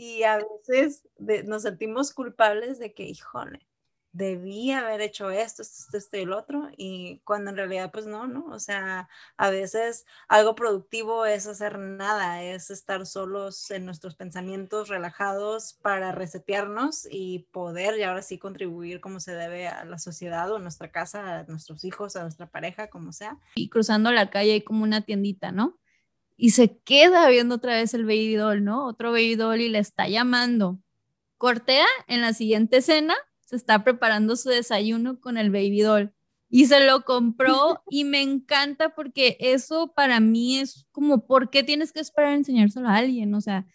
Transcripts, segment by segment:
Y a veces nos sentimos culpables de que, híjole, debía haber hecho esto, esto, esto y el otro, y cuando en realidad pues no, ¿no? O sea, a veces algo productivo es hacer nada, es estar solos en nuestros pensamientos, relajados para resetearnos y poder y ahora sí contribuir como se debe a la sociedad o a nuestra casa, a nuestros hijos, a nuestra pareja, como sea. Y cruzando la calle hay como una tiendita, ¿no? Y se queda viendo otra vez el baby doll, ¿no? Otro baby doll y le está llamando. Cortea en la siguiente escena se está preparando su desayuno con el baby doll y se lo compró y me encanta porque eso para mí es como, ¿por qué tienes que esperar a enseñárselo a alguien? O sea,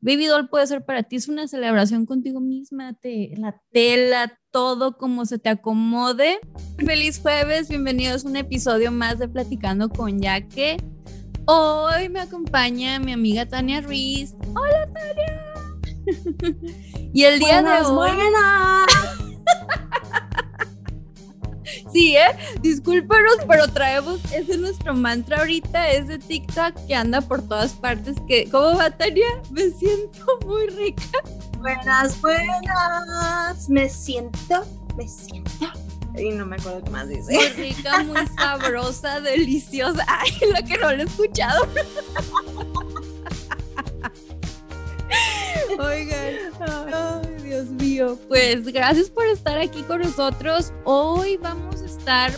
baby doll puede ser para ti, es una celebración contigo misma, te, la tela, todo como se te acomode. Feliz jueves, bienvenidos a un episodio más de Platicando con Yaque. Hoy me acompaña mi amiga Tania Ruiz. Hola Tania. y el día de hoy. sí, ¿eh? Discúlpenos, pero traemos, ese es nuestro mantra ahorita, ese TikTok que anda por todas partes. Que, ¿Cómo va, Tania? Me siento muy rica. Buenas, buenas. Me siento, me siento. Y no me acuerdo qué más dice. Muy rica, muy sabrosa, deliciosa. Ay, lo que no lo he escuchado. Oigan, ay, Dios mío. Pues gracias por estar aquí con nosotros. Hoy vamos a estar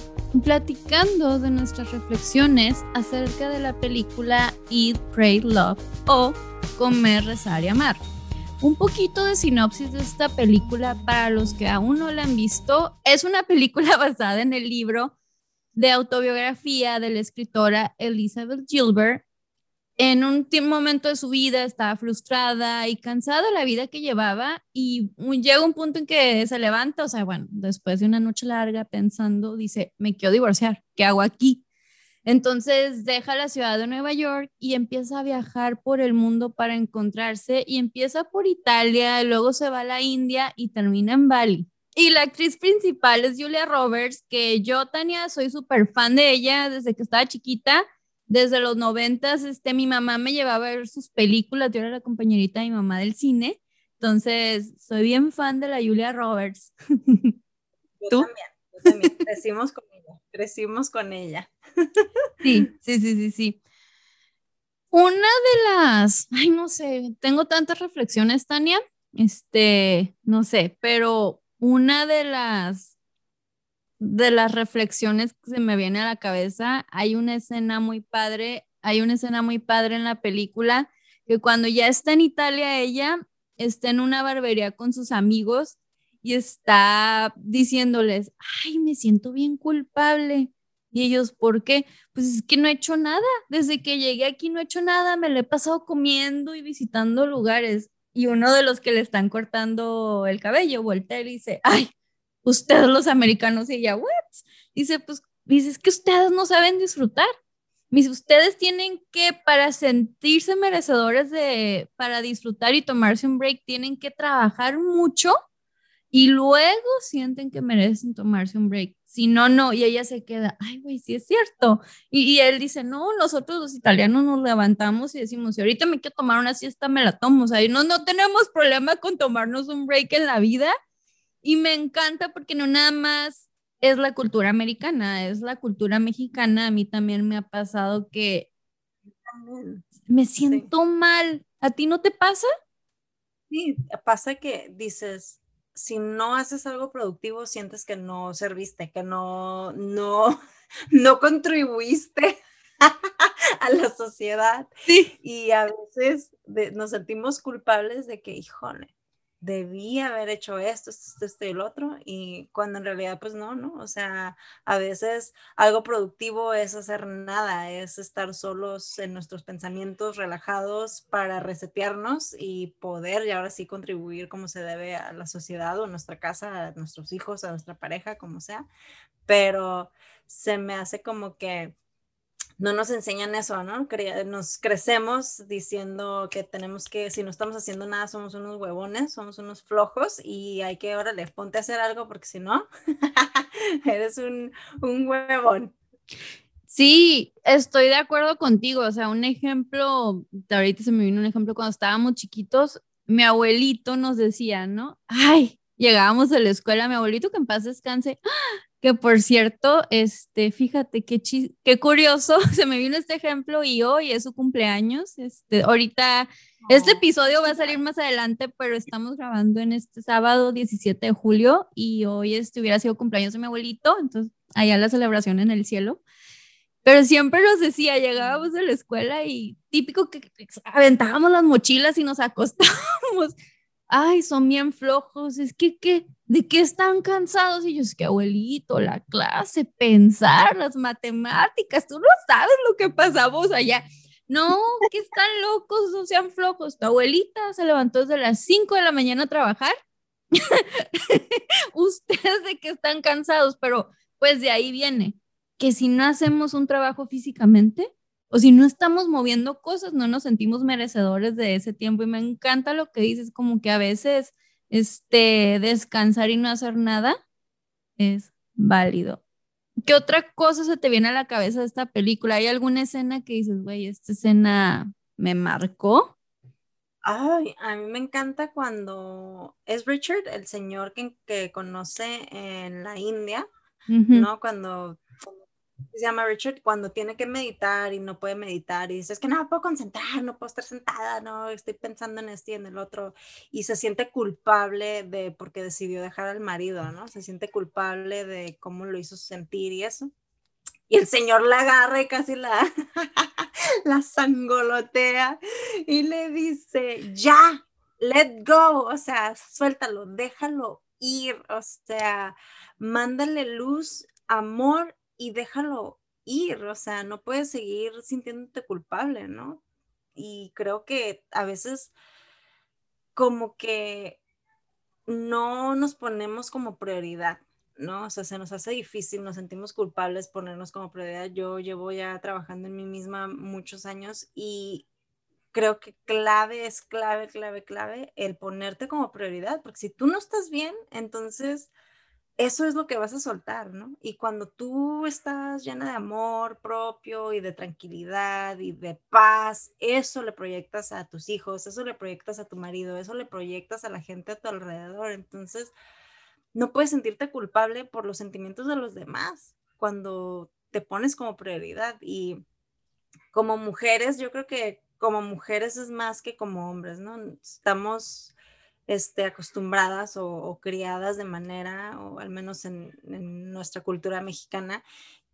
platicando de nuestras reflexiones acerca de la película Eat, Pray, Love o Comer, Rezar y Amar. Un poquito de sinopsis de esta película para los que aún no la han visto. Es una película basada en el libro de autobiografía de la escritora Elizabeth Gilbert en un momento de su vida estaba frustrada y cansada de la vida que llevaba y llega un punto en que se levanta, o sea, bueno, después de una noche larga pensando, dice, me quiero divorciar, ¿qué hago aquí? Entonces deja la ciudad de Nueva York y empieza a viajar por el mundo para encontrarse y empieza por Italia, luego se va a la India y termina en Bali. Y la actriz principal es Julia Roberts, que yo, Tania, soy súper fan de ella desde que estaba chiquita desde los noventas, este, mi mamá me llevaba a ver sus películas, yo era la compañerita de mi mamá del cine, entonces soy bien fan de la Julia Roberts. Yo también, yo también, crecimos con ella, crecimos con ella. Sí, sí, sí, sí, sí. Una de las, ay, no sé, tengo tantas reflexiones, Tania, este, no sé, pero una de las de las reflexiones que se me viene a la cabeza, hay una escena muy padre, hay una escena muy padre en la película que cuando ya está en Italia ella está en una barbería con sus amigos y está diciéndoles, ay, me siento bien culpable. Y ellos, ¿por qué? Pues es que no he hecho nada. Desde que llegué aquí no he hecho nada. Me lo he pasado comiendo y visitando lugares. Y uno de los que le están cortando el cabello voltea y dice, ay, ustedes los americanos y ella, ¿what? Dice, pues, dice, es que ustedes no saben disfrutar. Dice, ustedes tienen que, para sentirse merecedores de, para disfrutar y tomarse un break, tienen que trabajar mucho y luego sienten que merecen tomarse un break. Si no, no, y ella se queda, ay, güey, sí es cierto. Y, y, él dice, no, nosotros los italianos nos levantamos y decimos, si ahorita me quiero tomar una siesta, me la tomo. O sea, no, no tenemos problema con tomarnos un break en la vida y me encanta porque no nada más es la cultura americana, es la cultura mexicana. A mí también me ha pasado que me siento mal. ¿A ti no te pasa? Sí, pasa que dices, si no haces algo productivo, sientes que no serviste, que no, no, no contribuiste a la sociedad. Sí. Y a veces nos sentimos culpables de que, híjole, debí haber hecho esto, esto, esto y el otro, y cuando en realidad pues no, ¿no? O sea, a veces algo productivo es hacer nada, es estar solos en nuestros pensamientos, relajados para resetearnos y poder y ahora sí contribuir como se debe a la sociedad o a nuestra casa, a nuestros hijos, a nuestra pareja, como sea, pero se me hace como que no nos enseñan eso, ¿no? Nos crecemos diciendo que tenemos que, si no estamos haciendo nada, somos unos huevones, somos unos flojos y hay que, órale, ponte a hacer algo porque si no, eres un, un huevón. Sí, estoy de acuerdo contigo. O sea, un ejemplo, ahorita se me vino un ejemplo cuando estábamos chiquitos, mi abuelito nos decía, ¿no? Ay, llegábamos a la escuela, mi abuelito que en paz descanse, que por cierto, este, fíjate qué, qué curioso, se me vino este ejemplo y hoy es su cumpleaños, este, ahorita, este episodio va a salir más adelante, pero estamos grabando en este sábado 17 de julio y hoy este hubiera sido cumpleaños de mi abuelito, entonces allá la celebración en el cielo. Pero siempre nos decía, llegábamos a la escuela y típico que aventábamos las mochilas y nos acostábamos ay, son bien flojos, es que, ¿qué? ¿De qué están cansados? Y yo, es que abuelito, la clase, pensar, las matemáticas, tú no sabes lo que pasamos allá. No, que están locos, no sean flojos. Tu abuelita se levantó desde las 5 de la mañana a trabajar. Ustedes de que están cansados, pero pues de ahí viene que si no hacemos un trabajo físicamente, o si no estamos moviendo cosas, no nos sentimos merecedores de ese tiempo. Y me encanta lo que dices, como que a veces este, descansar y no hacer nada es válido. ¿Qué otra cosa se te viene a la cabeza de esta película? ¿Hay alguna escena que dices, güey, esta escena me marcó? Ay, a mí me encanta cuando es Richard, el señor que, que conoce en la India, ¿no? Cuando se llama Richard, cuando tiene que meditar y no puede meditar y dice, es que no puedo concentrar, no puedo estar sentada, no, estoy pensando en este y en el otro, y se siente culpable de porque decidió dejar al marido, ¿no? Se siente culpable de cómo lo hizo sentir y eso. Y el señor la agarra y casi la, la sangolotea y le dice, ya, let go, o sea, suéltalo, déjalo ir, o sea, mándale luz, amor y déjalo ir, o sea, no puedes seguir sintiéndote culpable, ¿no? Y creo que a veces como que no nos ponemos como prioridad, ¿no? O sea, se nos hace difícil, nos sentimos culpables ponernos como prioridad. Yo llevo ya trabajando en mí misma muchos años y creo que clave es clave, clave, clave el ponerte como prioridad, porque si tú no estás bien, entonces eso es lo que vas a soltar, ¿no? Y cuando tú estás llena de amor propio y de tranquilidad y de paz, eso le proyectas a tus hijos, eso le proyectas a tu marido, eso le proyectas a la gente a tu alrededor. Entonces, no puedes sentirte culpable por los sentimientos de los demás cuando te pones como prioridad. Y como mujeres, yo creo que como mujeres es más que como hombres, ¿no? Estamos este, acostumbradas o, criadas de manera, o al menos en, nuestra cultura mexicana,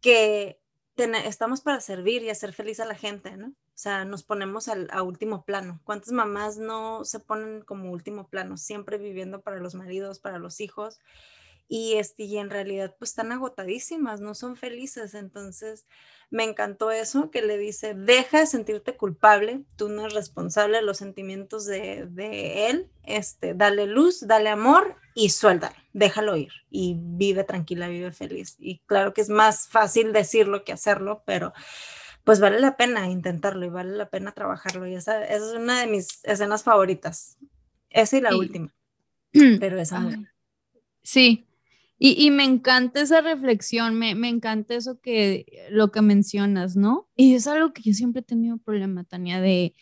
que estamos para servir y hacer feliz a la gente, ¿no? O sea, nos ponemos al, a último plano. ¿Cuántas mamás no se ponen como último plano, siempre viviendo para los maridos, para los hijos? Y, este, y en realidad pues están agotadísimas, no son felices. Entonces, me encantó eso que le dice, deja de sentirte culpable, tú no eres responsable de los sentimientos de, él, este, dale luz, dale amor y suéltalo, déjalo ir y vive tranquila, vive feliz. Y claro que es más fácil decirlo que hacerlo, pero pues vale la pena intentarlo y vale la pena trabajarlo. Y esa, es una de mis escenas favoritas. Esa y la última. Pero esa Sí, y, me encanta esa reflexión, me, encanta eso que lo que mencionas, ¿no? Y es algo que yo siempre he tenido problema, Tania, de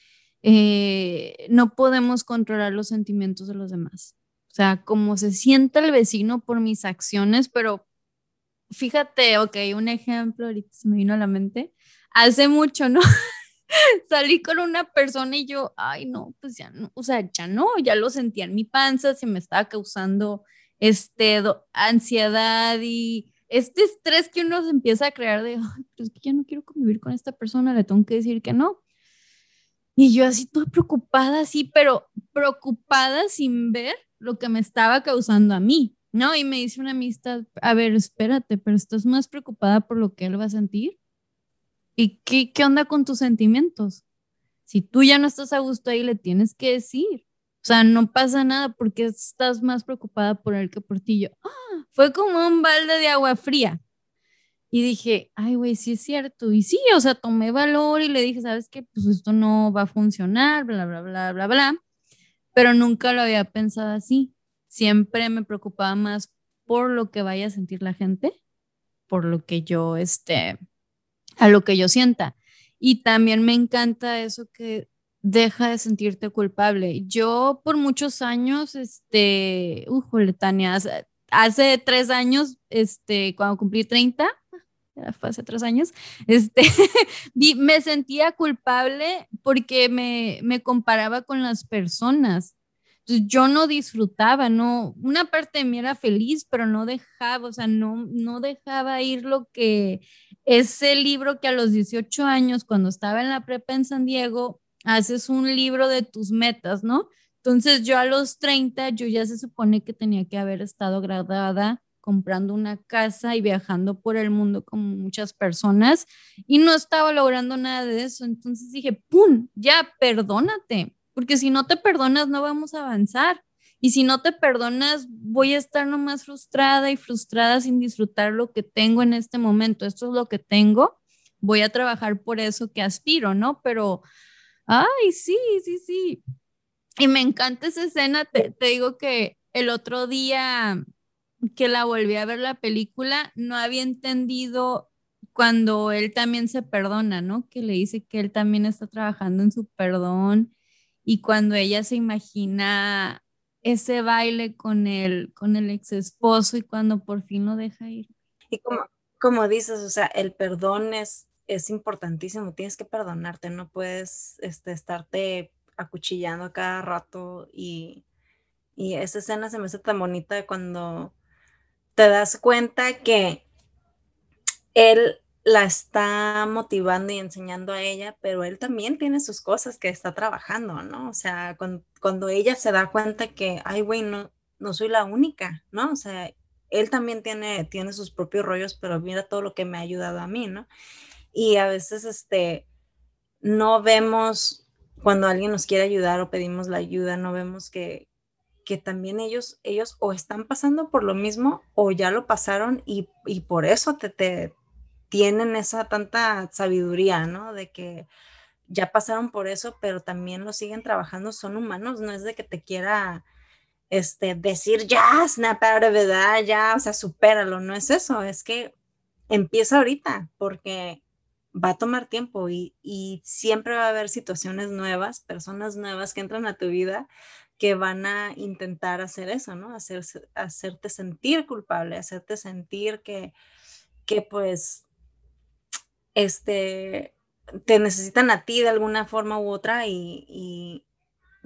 eh, no podemos controlar los sentimientos de los demás. O sea, como se siente el vecino por mis acciones, pero fíjate, ok, un ejemplo, ahorita se me vino a la mente. Hace mucho, ¿no? Salí con una persona y yo, ay, no, pues ya no, o sea, ya no, ya lo sentía en mi panza, se me estaba causando este, ansiedad y este estrés que uno se empieza a crear de, Ay, es que ya no quiero convivir con esta persona, le tengo que decir que no. Y yo así toda preocupada, sí, pero preocupada sin ver lo que me estaba causando a mí, ¿no? Y me dice una amistad, a ver, espérate, pero estás más preocupada por lo que él va a sentir. ¿Y qué, qué onda con tus sentimientos? Si tú ya no estás a gusto ahí, le tienes que decir. Sea, no pasa nada porque estás más preocupada por él que por ti. Yo, ¡ah! fue como un balde de agua fría. Y dije, ay, güey, sí es cierto. Y sí, o sea, tomé valor y le dije, ¿sabes qué? Pues esto no va a funcionar, bla, bla, bla, bla, bla. Pero nunca lo había pensado así. Siempre me preocupaba más por lo que vaya a sentir la gente, por lo que yo, este, a lo que yo sienta. Y también me encanta eso que deja de sentirte culpable. Yo por muchos años, este, uh, Tania, hace, tres años, este, cuando cumplí 30, fue hace tres años, este, me sentía culpable porque me, me comparaba con las personas. Entonces yo no disfrutaba, no, una parte de mí era feliz, pero no dejaba, o sea, no, no dejaba ir lo que ese libro que a los 18 años, cuando estaba en la prepa en San Diego, haces un libro de tus metas, ¿no? Entonces yo a los 30, yo ya se supone que tenía que haber estado graduada comprando una casa y viajando por el mundo como muchas personas y no estaba logrando nada de eso. Entonces dije, ¡pum! Ya, perdónate, porque si no te perdonas no vamos a avanzar. Y si no te perdonas, voy a estar nomás frustrada y frustrada sin disfrutar lo que tengo en este momento. Esto es lo que tengo. Voy a trabajar por eso que aspiro, ¿no? Pero, ay, sí, sí, sí. Y me encanta esa escena. Te, te digo que el otro día que la volví a ver la película, no había entendido cuando él también se perdona, ¿no? Que le dice que él también está trabajando en su perdón y cuando ella se imagina ese baile con el, con el ex esposo y cuando por fin lo deja ir. Y como, como dices, o sea, el perdón es, es importantísimo, tienes que perdonarte, no puedes este, estarte acuchillando cada rato y, y esa escena se me hace tan bonita cuando te das cuenta que él la está motivando y enseñando a ella, pero él también tiene sus cosas que está trabajando, ¿no? O sea, cuando, ella se da cuenta que, ay, güey, no, no soy la única, ¿no? O sea, él también tiene, tiene sus propios rollos, pero mira todo lo que me ha ayudado a mí, ¿no? Y a veces, este, no vemos cuando alguien nos quiere ayudar o pedimos la ayuda, no vemos que, que también ellos, ellos o están pasando por lo mismo o ya lo pasaron y, por eso te, te, tienen esa tanta sabiduría, ¿no? De que ya pasaron por eso, pero también lo siguen trabajando, son humanos, no es de que te quiera este, decir ya, snap out of it, ya, o sea, supéralo, no es eso, es que empieza ahorita, porque va a tomar tiempo y, siempre va a haber situaciones nuevas, personas nuevas que entran a tu vida que van a intentar hacer eso, ¿no? Hacer, hacerte sentir culpable, hacerte sentir que, que pues, este, te necesitan a ti de alguna forma u otra y,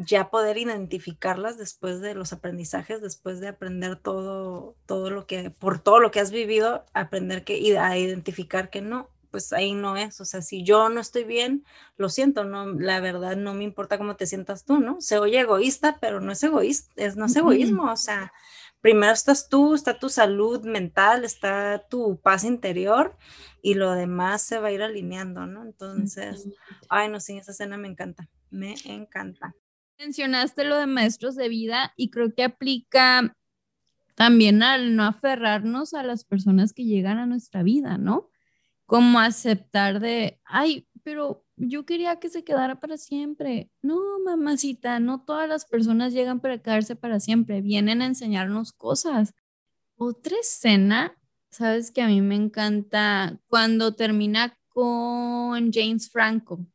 ya poder identificarlas después de los aprendizajes, después de aprender todo, todo lo que, por todo lo que has vivido, aprender que, a identificar que no, pues ahí no es. O sea, si yo no estoy bien, lo siento, no, la verdad no me importa cómo te sientas tú, ¿no? Se oye egoísta, pero no es egoísta, es, no es egoísmo, o sea, primero estás tú, está tu salud mental, está tu paz interior y lo demás se va a ir alineando, ¿no? Entonces, ay, no, sí, esa escena me encanta, me encanta. Mencionaste lo de maestros de vida y creo que aplica también al no aferrarnos a las personas que llegan a nuestra vida, ¿no? Como aceptar de, ay, pero yo quería que se quedara para siempre. No, mamacita, no todas las personas llegan para quedarse para siempre, vienen a enseñarnos cosas. Otra escena, sabes que a mí me encanta cuando termina con James Franco.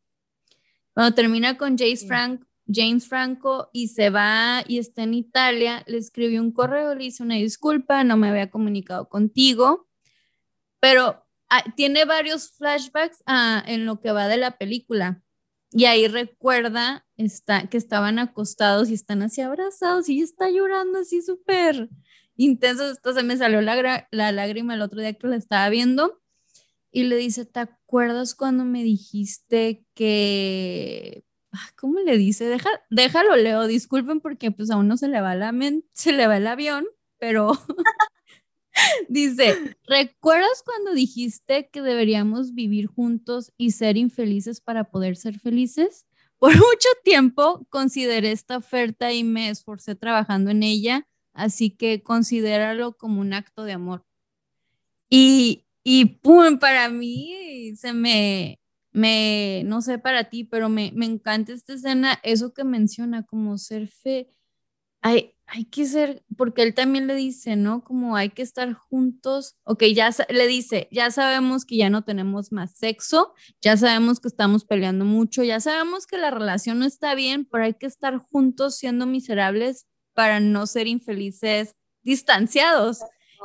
Cuando termina con James, Frank, James Franco y se va y está en Italia, le escribió un correo, le hice una disculpa, no me había comunicado contigo, pero Ah, tiene varios flashbacks ah, en lo que va de la película. Y ahí recuerda está, que estaban acostados y están así abrazados y está llorando así súper intenso. Entonces me salió la, la lágrima el otro día que la estaba viendo y le dice, ¿te acuerdas cuando me dijiste que... Ah, ¿Cómo le dice? Deja, déjalo, Leo, disculpen porque pues a uno se le va la se le va el avión, pero Dice, ¿recuerdas cuando dijiste que deberíamos vivir juntos y ser infelices para poder ser felices? Por mucho tiempo consideré esta oferta y me esforcé trabajando en ella, así que considéralo como un acto de amor. Y, y pum, para mí se me, me, no sé para ti, pero me, me encanta esta escena, eso que menciona como ser fe. Ay, hay que ser, porque él también le dice, ¿no? Como hay que estar juntos, ok, ya le dice, ya sabemos que ya no tenemos más sexo, ya sabemos que estamos peleando mucho, ya sabemos que la relación no está bien, pero hay que estar juntos siendo miserables para no ser infelices distanciados.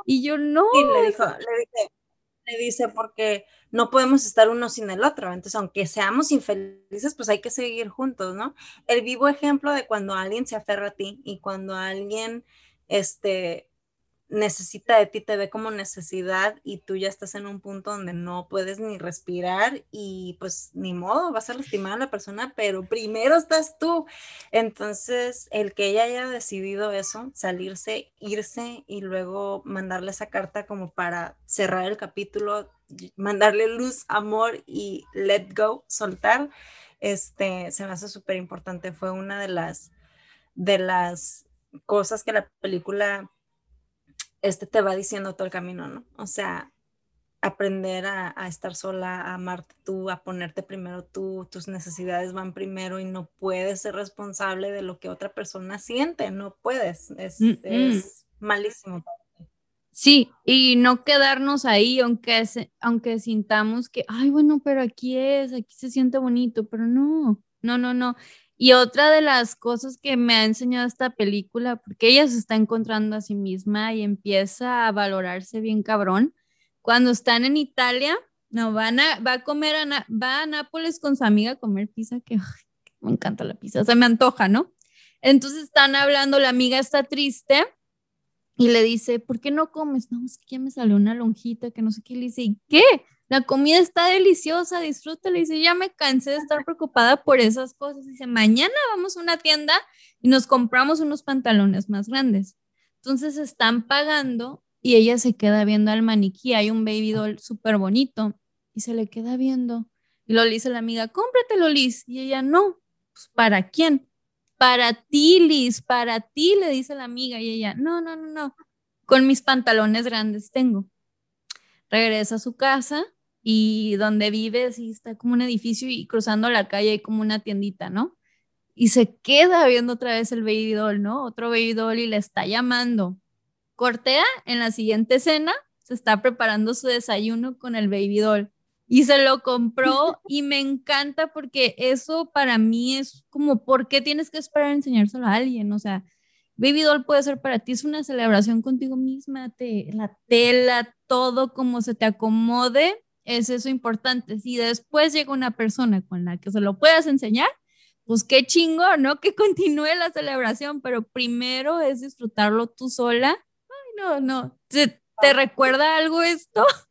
Y yo no. Y le, dijo, le, dice, le dice, porque no podemos estar uno sin el otro. Entonces, aunque seamos infelices, pues hay que seguir juntos, ¿no? El vivo ejemplo de cuando alguien se aferra a ti y cuando alguien, este, necesita de ti, te ve como necesidad y tú ya estás en un punto donde no puedes ni respirar y pues ni modo, vas a lastimar a la persona, pero primero estás tú. Entonces, el que ella haya decidido eso, salirse, irse y luego mandarle esa carta como para cerrar el capítulo, mandarle luz, amor y let go, soltar, este, se me hace súper importante. Fue una de las, de las cosas que la película este te va diciendo todo el camino, ¿no? O sea, aprender a, estar sola, a amarte tú, a ponerte primero tú, tus necesidades van primero y no puedes ser responsable de lo que otra persona siente, no puedes, es, es malísimo. Sí, y no quedarnos ahí, aunque, aunque sintamos que, ay, bueno, pero aquí es, aquí se siente bonito, pero no, no, no, no. Y otra de las cosas que me ha enseñado esta película, porque ella se está encontrando a sí misma y empieza a valorarse bien cabrón, cuando están en Italia, no, van a, va a comer, a, va a Nápoles con su amiga a comer pizza, que me encanta la pizza, se me antoja, ¿no? Entonces están hablando, la amiga está triste y le dice, ¿por qué no comes? No, es que ya me salió una lonjita, que no sé qué. Le dice, ¿y qué? La comida está deliciosa, disfrútala. Y dice, ya me cansé de estar preocupada por esas cosas. Dice, mañana vamos a una tienda y nos compramos unos pantalones más grandes. Entonces están pagando y ella se queda viendo al maniquí. Hay un baby doll súper bonito y se le queda viendo. Y lo dice la amiga, cómpratelo, Liz. Y ella, no, pues, ¿para quién? Para ti, Liz, para ti, le dice la amiga. Y ella, no, no, no, no, con mis pantalones grandes tengo. Regresa a su casa y donde vive, sí, está como un edificio y cruzando la calle hay como una tiendita, ¿no? Y se queda viendo otra vez el baby doll, ¿no? Otro baby doll y le está llamando. Cortea en la siguiente escena, se está preparando su desayuno con el baby doll y se lo compró y me encanta porque eso para mí es como, ¿por qué tienes que esperar a enseñárselo a alguien? O sea, Baby Doll puede ser para ti, es una celebración contigo misma, te, la tela, todo como se te acomode, es eso importante. Si después llega una persona con la que se lo puedas enseñar, pues qué chingo, ¿no? Que continúe la celebración, pero primero es disfrutarlo tú sola. Ay, no, no. ¿Te, te recuerda algo esto?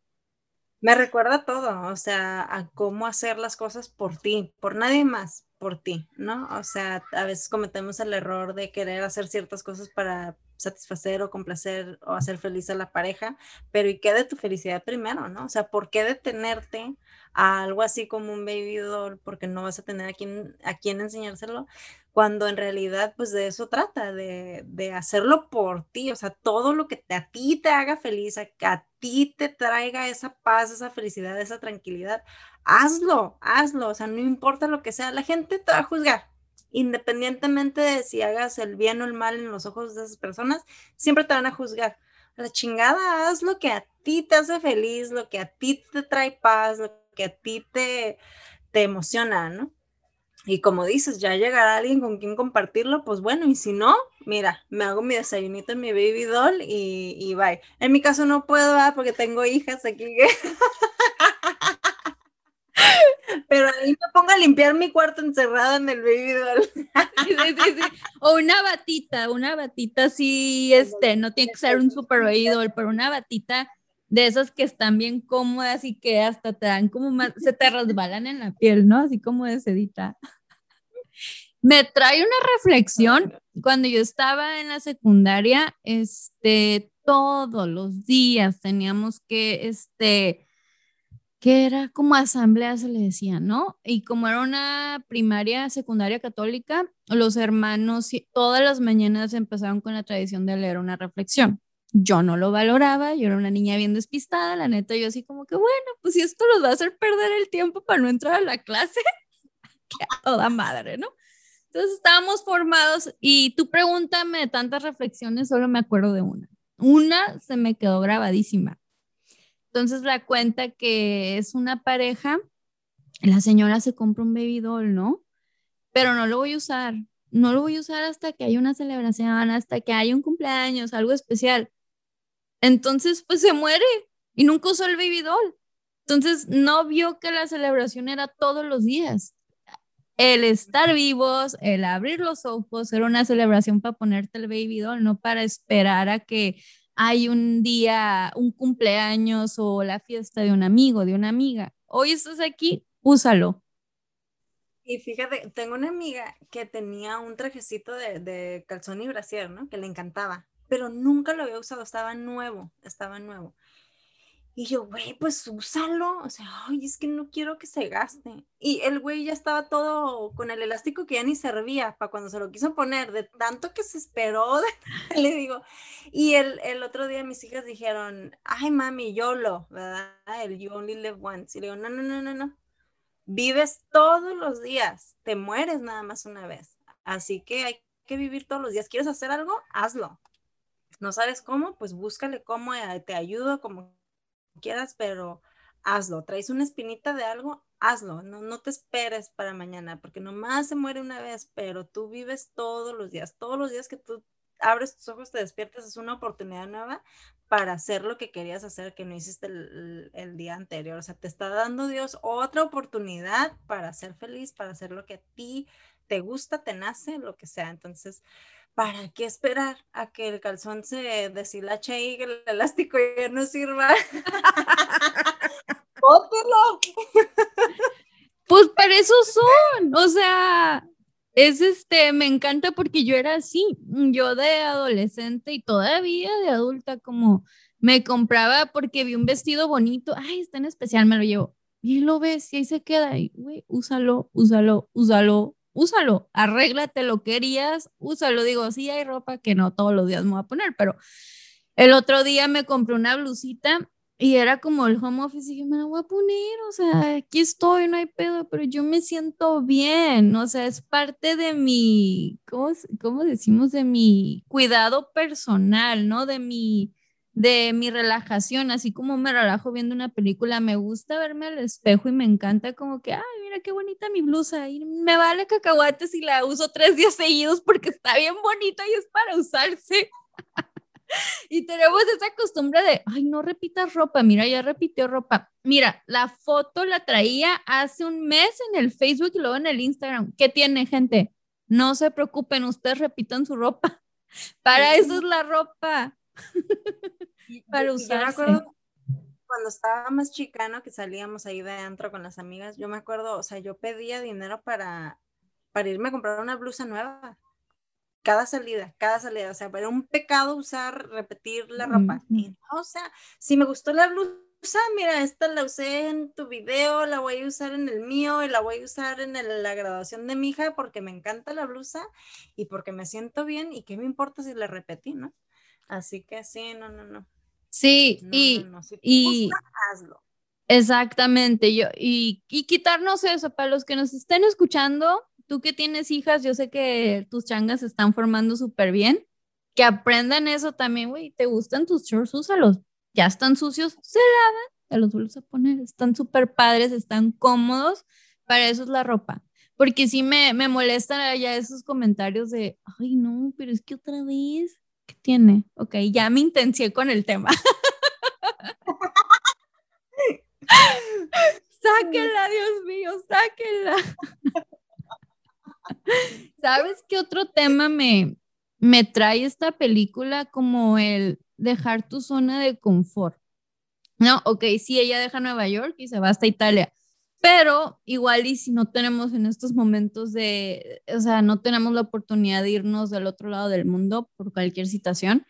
Me recuerda todo, o sea, a cómo hacer las cosas por ti, por nadie más, por ti, ¿no? O sea, a veces cometemos el error de querer hacer ciertas cosas para satisfacer o complacer o hacer feliz a la pareja, pero ¿y qué de tu felicidad primero, no? O sea, ¿por qué detenerte a algo así como un baby doll porque no vas a tener a quien, a quién enseñárselo? Cuando en realidad, pues de eso trata, de, de hacerlo por ti, o sea, todo lo que a ti te haga feliz, a, a ti te traiga esa paz, esa felicidad, esa tranquilidad, hazlo, hazlo, o sea, no importa lo que sea, la gente te va a juzgar, independientemente de si hagas el bien o el mal en los ojos de esas personas, siempre te van a juzgar. La chingada, haz lo que a ti te hace feliz, lo que a ti te trae paz, lo que a ti te, te emociona, ¿no? Y como dices, ya llegará alguien con quien compartirlo, pues bueno, y si no, mira, me hago mi desayunito en mi baby doll y, y bye. En mi caso no puedo, porque tengo hijas aquí Pero ahí me pongo a limpiar mi cuarto encerrada en el baby doll. Sí, sí, sí, O una batita, una batita así, este, no tiene que ser un super baby doll, pero una batita de esas que están bien cómodas y que hasta te dan como más, se te resbalan en la piel, ¿no? Así como de sedita. Me trae una reflexión. Cuando yo estaba en la secundaria, este, todos los días teníamos que, este, que era como asamblea, se le decía, ¿no? Y como era una primaria, secundaria católica, los hermanos todas las mañanas empezaron con la tradición de leer una reflexión. Yo no lo valoraba, yo era una niña bien despistada, la neta, yo así como que, bueno, pues si esto nos va a hacer perder el tiempo para no entrar a la clase, que a toda madre, ¿no? Entonces estábamos formados y tú pregúntame tantas reflexiones, solo me acuerdo de una. Una se me quedó grabadísima. Entonces la cuenta que es una pareja, la señora se compra un baby doll, ¿no? Pero no lo voy a usar. No lo voy a usar hasta que haya una celebración, hasta que haya un cumpleaños, algo especial. Entonces, pues se muere y nunca usó el baby doll. Entonces, no vio que la celebración era todos los días el estar vivos, el abrir los ojos, era una celebración para ponerte el baby doll, no para esperar a que hay un día, un cumpleaños o la fiesta de un amigo, de una amiga. Hoy estás aquí, úsalo. Y fíjate, tengo una amiga que tenía un trajecito de, de calzón y brasier, ¿no? Que le encantaba, pero nunca lo había usado, estaba nuevo, estaba nuevo. Y yo, güey, pues úsalo. O sea, ay, es que no quiero que se gaste. Y el güey ya estaba todo con el elástico que ya ni servía para cuando se lo quiso poner, de tanto que se esperó, le digo. Y el, el, otro día mis hijas dijeron, ay, mami, YOLO, ¿verdad? El You Only Live Once. Y le digo, no, no, no, no, no. Vives todos los días, te mueres nada más una vez. Así que hay que vivir todos los días. ¿Quieres hacer algo? Hazlo. ¿No sabes cómo? Pues búscale cómo eh, te ayudo, como quieras, pero hazlo. Traes una espinita de algo, hazlo. No, no te esperes para mañana, porque nomás se muere una vez, pero tú vives todos los días. Todos los días que tú abres tus ojos, te despiertas, es una oportunidad nueva para hacer lo que querías hacer que no hiciste el, el, día anterior. O sea, te está dando Dios otra oportunidad para ser feliz, para hacer lo que a ti te gusta, te nace, lo que sea. Entonces, ¿para qué esperar a que el calzón se deshilache y el elástico ya no sirva? ¡Bótelo! pues para eso son, o sea, es este, me encanta porque yo era así, yo de adolescente y todavía de adulta como me compraba porque vi un vestido bonito, ay, está en especial, me lo llevo. Y lo ves y ahí se queda y, güey, úsalo, úsalo, úsalo, úsalo, arréglate lo que querías, úsalo. Digo, sí hay ropa que no todos los días me voy a poner, pero el otro día me compré una blusita y era como el home office y dije, me la voy a poner, o sea, aquí estoy, no hay pedo, pero yo me siento bien, o sea, es parte de mi, ¿cómo, cómo decimos? De mi cuidado personal, ¿no? De mi de mi relajación, así como me relajo viendo una película, me gusta verme al espejo y me encanta como que, ay, mira qué bonita mi blusa, y me vale cacahuates y la uso tres días seguidos porque está bien bonita y es para usarse. y tenemos esa costumbre de, ay, no repitas ropa, mira, ya repitió ropa. Mira, la foto la traía hace un mes en el Facebook y luego en el Instagram. ¿Qué tiene, gente? No se preocupen, ustedes repitan su ropa. Para eso es la ropa. para usar. cuando estaba más chicano, que salíamos ahí de antro con las amigas, yo me acuerdo, o sea, yo pedía dinero para, para irme a comprar una blusa nueva. Cada salida, cada salida, o sea, era un pecado usar, repetir la ropa. o sea, si me gustó la blusa, mira, esta la usé en tu video, la voy a usar en el mío y la voy a usar en la graduación de mi hija porque me encanta la blusa y porque me siento bien y qué me importa si la repetí, ¿no? Así que sí, no, no, no. Sí, y, y hazlo. Exactamente, yo, y, y quitarnos eso, para los que nos estén escuchando, tú que tienes hijas, yo sé que tus changas se están formando súper bien, que aprendan eso también, güey, te gustan tus shorts, úsalos, ya están sucios, se lavan, te los vuelves a poner, están súper padres, están cómodos, para eso es la ropa. Porque sí me, me molestan ya esos comentarios de, ay, no, pero es que otra vez, ¿Qué tiene? Ok, ya me intencié con el tema. sáquenla, Dios mío, sáquenla. ¿Sabes qué otro tema me, me trae esta película? Como el dejar tu zona de confort. No, ok, sí, ella deja Nueva York y se va hasta Italia, pero igual y si no tenemos en estos momentos de, o sea, no tenemos la oportunidad de irnos del otro lado del mundo por cualquier situación,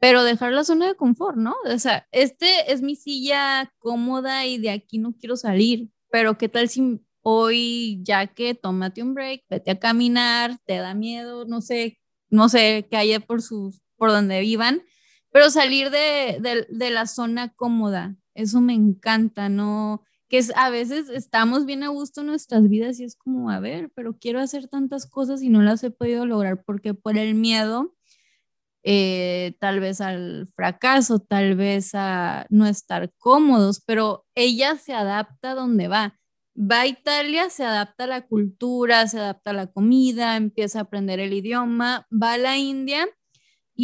pero dejar la zona de confort, ¿no? O sea, este es mi silla cómoda y de aquí no quiero salir, pero ¿qué tal si hoy ya que tómate un break, vete a caminar, te da miedo, no sé, no sé qué haya por sus, por donde vivan, pero salir de, de, de la zona cómoda, eso me encanta, ¿no? Que es, a veces estamos bien a gusto en nuestras vidas y es como, a ver, pero quiero hacer tantas cosas y no las he podido lograr porque por el miedo, eh, tal vez al fracaso, tal vez a no estar cómodos, pero ella se adapta donde va. Va a Italia, se adapta a la cultura, se adapta a la comida, empieza a aprender el idioma, va a la India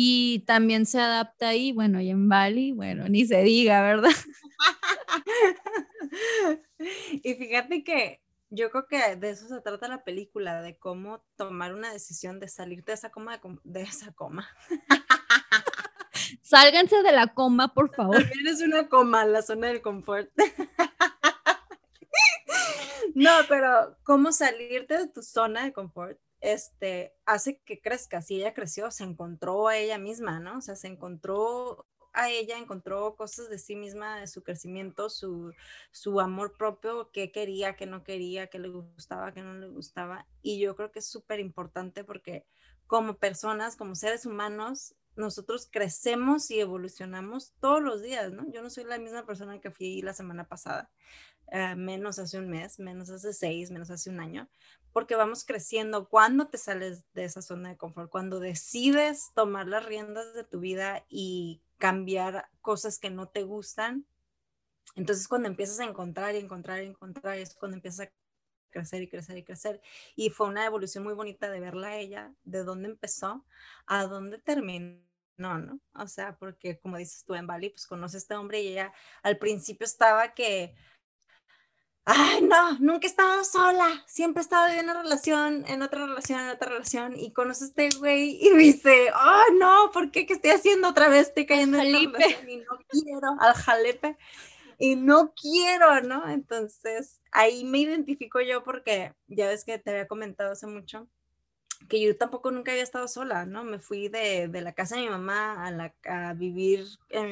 y también se adapta ahí, bueno, y en Bali, bueno, ni se diga, ¿verdad? y fíjate que yo creo que de eso se trata la película, de cómo tomar una decisión de salirte de esa coma, de, esa coma. Sálganse de la coma, por favor. También es una coma, la zona del confort. no, pero cómo salirte de tu zona de confort este, hace que crezcas. Y ella creció, se encontró a ella misma, ¿no? O sea, se encontró a ella, encontró cosas de sí misma, de su crecimiento, su, su amor propio, qué quería, qué no quería, qué le gustaba, qué no le gustaba. Y yo creo que es súper importante porque como personas, como seres humanos, nosotros crecemos y evolucionamos todos los días, ¿no? Yo no soy la misma persona que fui la semana pasada, eh, menos hace un mes, menos hace seis, menos hace un año, porque vamos creciendo. Cuando te sales de esa zona de confort, cuando decides tomar las riendas de tu vida y cambiar cosas que no te gustan, entonces cuando empiezas a encontrar y encontrar y encontrar, es cuando empiezas a crecer y crecer y crecer. Y fue una evolución muy bonita de verla a ella, de dónde empezó a dónde terminó. ¿no? O sea, porque como dices tú en Bali, pues conoces a este hombre y ella al principio estaba que ay, no, nunca he estado sola, siempre he estado en una relación, en otra relación, en otra relación, y conoces a este güey y dice, oh, no, ¿por qué? ¿Qué estoy haciendo otra vez? Estoy cayendo en una relación y no quiero, al jalepe, y no quiero, ¿no? Entonces, ahí me identifico yo porque ya ves que te había comentado hace mucho que yo tampoco nunca había estado sola, ¿no? Me fui de, de la casa de mi mamá a, la, a vivir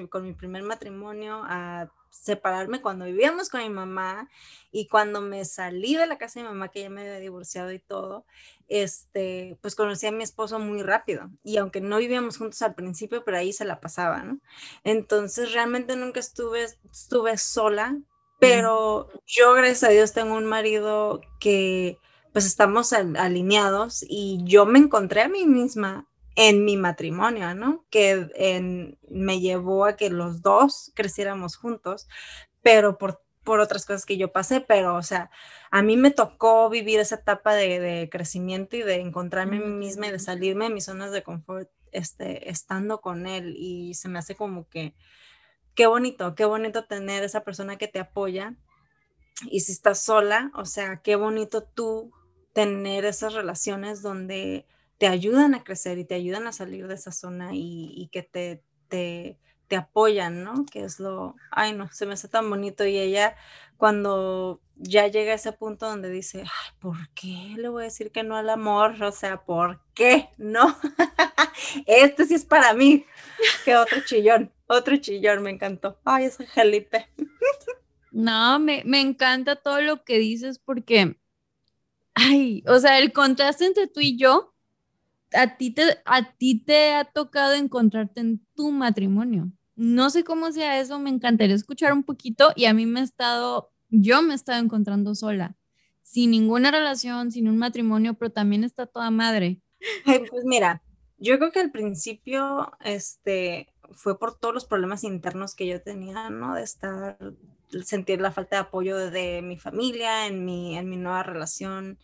con mi primer matrimonio, a separarme cuando vivíamos con mi mamá y cuando me salí de la casa de mi mamá, que ya me había divorciado y todo, este, pues conocí a mi esposo muy rápido. Y aunque no vivíamos juntos al principio, pero ahí se la pasaba, ¿no? Entonces realmente nunca estuve, estuve sola, pero yo, gracias a Dios, tengo un marido que pues estamos alineados y yo me encontré a mí misma en mi matrimonio, ¿no? Que me llevó a que los dos creciéramos juntos, pero por, por otras cosas que yo pasé, pero, o sea, a mí me tocó vivir esa etapa de, crecimiento y de encontrarme a mí misma y de salirme de mis zonas de confort, este, estando con él y se me hace como que, qué bonito, qué bonito tener esa persona que te apoya y si estás sola, o sea, qué bonito tú tener esas relaciones donde te ayudan a crecer y te ayudan a salir de esa zona y, que te, te, te, apoyan, ¿no? Que es lo, ay no, se me hace tan bonito y ella cuando ya llega a ese punto donde dice, ay, ¿por qué le voy a decir que no al amor? O sea, ¿por qué? No, este sí es para mí, que otro chillón, otro chillón, me encantó. Ay, ese Felipe. No, me, me encanta todo lo que dices porque, ay, o sea, el contraste entre tú y yo a ti, te, a ti te ha tocado encontrarte en tu matrimonio. No sé cómo sea eso, me encantaría escuchar un poquito y a mí me ha estado, yo me he estado encontrando sola, sin ninguna relación, sin un matrimonio, pero también está toda madre. pues mira, yo creo que al principio, este, fue por todos los problemas internos que yo tenía, ¿no? De estar, sentir la falta de apoyo de, de mi familia, en mi, en mi nueva relación,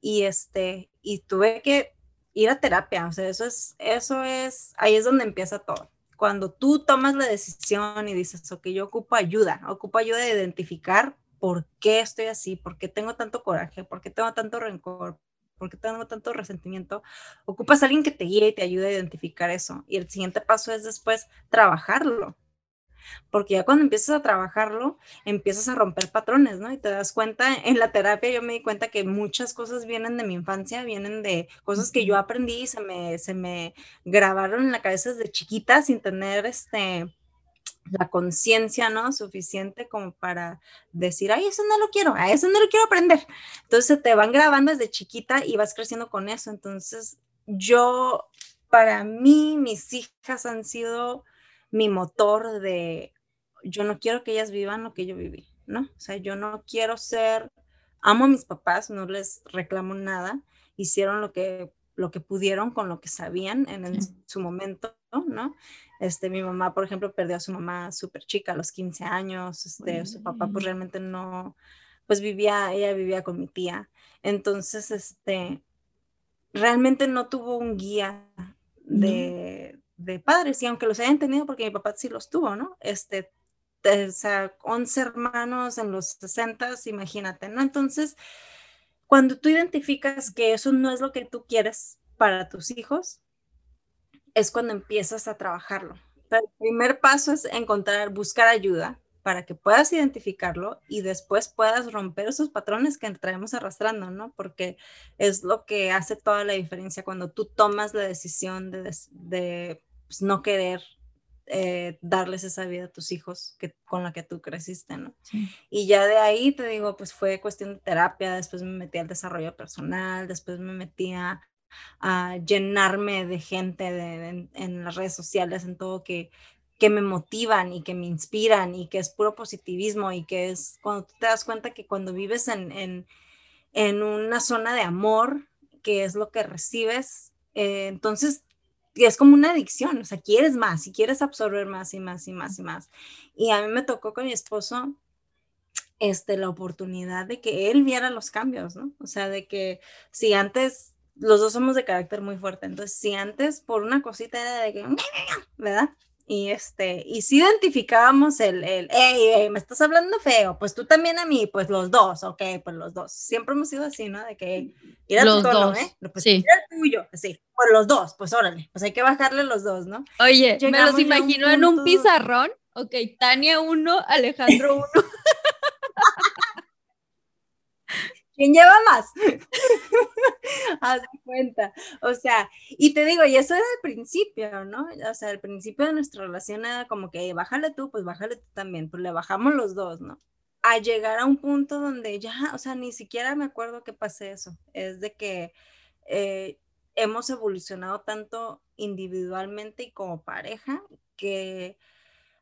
y este, y tuve que ir a terapia, o sea, eso es, eso es, ahí es donde empieza todo. Cuando tú tomas la decisión y dices, ok, yo ocupo ayuda, ocupo ayuda de identificar por qué estoy así, por qué tengo tanto coraje, por qué tengo tanto rencor, por qué tengo tanto resentimiento, ocupas a alguien que te guíe y te ayude a identificar eso. Y el siguiente paso es después trabajarlo porque ya cuando empiezas a trabajarlo, empiezas a romper patrones, ¿no? Y te das cuenta, en la terapia yo me di cuenta que muchas cosas vienen de mi infancia, vienen de cosas que yo aprendí y se me, se me grabaron en la cabeza desde chiquita sin tener este la conciencia, ¿no? Suficiente como para decir, ay, eso no lo quiero, a eso no lo quiero aprender. Entonces te van grabando desde chiquita y vas creciendo con eso. Entonces yo, para mí, mis hijas han sido mi motor de yo no quiero que ellas vivan lo que yo viví. ¿no? O sea, yo no quiero ser, amo a mis papás, no les reclamo nada, hicieron lo que, lo que pudieron con lo que sabían en, su momento, ¿no? Este, mi mamá, por ejemplo, perdió a su mamá súper chica, a los 15 años, este, su papá pues realmente no, pues vivía, ella vivía con mi tía, entonces, este, realmente no tuvo un guía de, de padres, y aunque los hayan tenido, porque mi papá sí los tuvo, ¿no? Este, o sea, 11 hermanos en los 60, imagínate, ¿no? Entonces, cuando tú identificas que eso no es lo que tú quieres para tus hijos, es cuando empiezas a trabajarlo. Pero el primer paso es encontrar, buscar ayuda para que puedas identificarlo y después puedas romper esos patrones que traemos arrastrando, ¿no? Porque es lo que hace toda la diferencia cuando tú tomas la decisión de, de pues, no querer eh, darles esa vida a tus hijos que, con la que tú creciste, ¿no? Y ya de ahí, te digo, pues fue cuestión de terapia, después me metí al desarrollo personal, después me metí a, llenarme de gente en, las redes sociales, en todo que, que me motivan y que me inspiran y que es puro positivismo y que es cuando tú te das cuenta que cuando vives en, en, en una zona de amor, que es lo que recibes, eh, entonces es como una adicción, o sea, quieres más y quieres absorber más y más y más y más. Y a mí me tocó con mi esposo este, la oportunidad de que él viera los cambios, ¿no? O sea, de que si antes, los dos somos de carácter muy fuerte, entonces si antes por una cosita era de que, ¿verdad? Y este, y si identificábamos el, el hey, me estás hablando feo, pues tú también a mí, pues los dos, ok, pues los dos. Siempre hemos sido así, ¿no? De que ir los tu tono, dos. ¿eh? Pues sí. el tuyo, así, pues los dos, pues órale, pues hay que bajarle los dos, ¿no? Oye, me los imagino en un pizarrón, ok, Tania uno, Alejandro uno. ¿Quién lleva más? Haz cuenta. O sea, y te digo, y eso era el principio, ¿no? O sea, el principio de nuestra relación era como que, bájale tú, pues bájale tú también, pues le bajamos los dos, ¿no? A llegar a un punto donde ya, o sea, ni siquiera me acuerdo que pasé eso. Es de que eh, hemos evolucionado tanto individualmente y como pareja que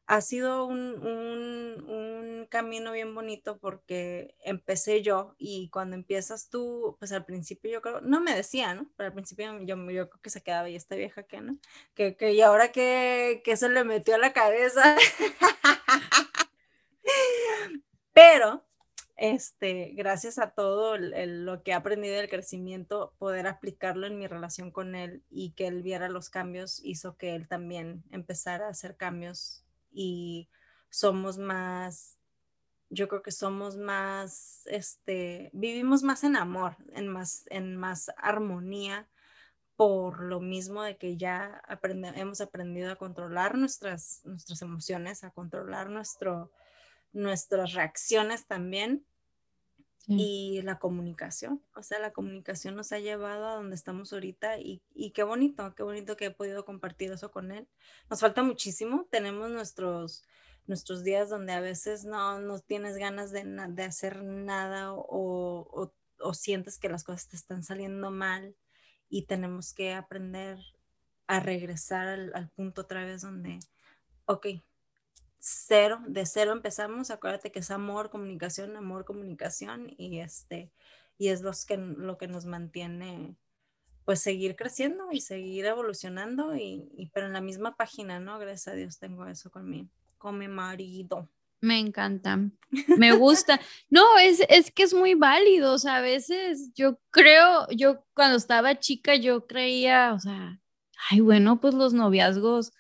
ha sido un, un, camino bien bonito porque empecé yo y cuando empiezas tú, pues al principio yo creo, no me decía, ¿no? Pero al principio yo, yo creo que se quedaba y esta vieja que, ¿no? Que, que y ahora que, que se le metió a la cabeza. Pero, este, gracias a todo lo que he aprendido del crecimiento, poder aplicarlo en mi relación con él y que él viera los cambios hizo que él también empezara a hacer cambios y somos más, yo creo que somos más, este, vivimos más en amor, en más, en más armonía por lo mismo de que ya hemos aprendido a controlar nuestras, nuestras emociones, a controlar nuestro, nuestras reacciones también y la comunicación. O sea, la comunicación nos ha llevado a donde estamos ahorita y, y, qué bonito, qué bonito que he podido compartir eso con él. Nos falta muchísimo, tenemos nuestros, nuestros días donde a veces no, no tienes ganas de, de hacer nada o, o, o, sientes que las cosas te están saliendo mal y tenemos que aprender a regresar al, al punto otra vez donde, ok, cero, de cero empezamos, acuérdate que es amor, comunicación, amor, comunicación y este, y es los que, lo que nos mantiene pues seguir creciendo y seguir evolucionando y, pero en la misma página, ¿no? Gracias a Dios tengo eso con mi, con mi marido. Me encanta, me gusta. No, es, es que es muy válido, o sea, a veces yo creo, yo cuando estaba chica yo creía, o sea, ay, bueno, pues los noviazgos,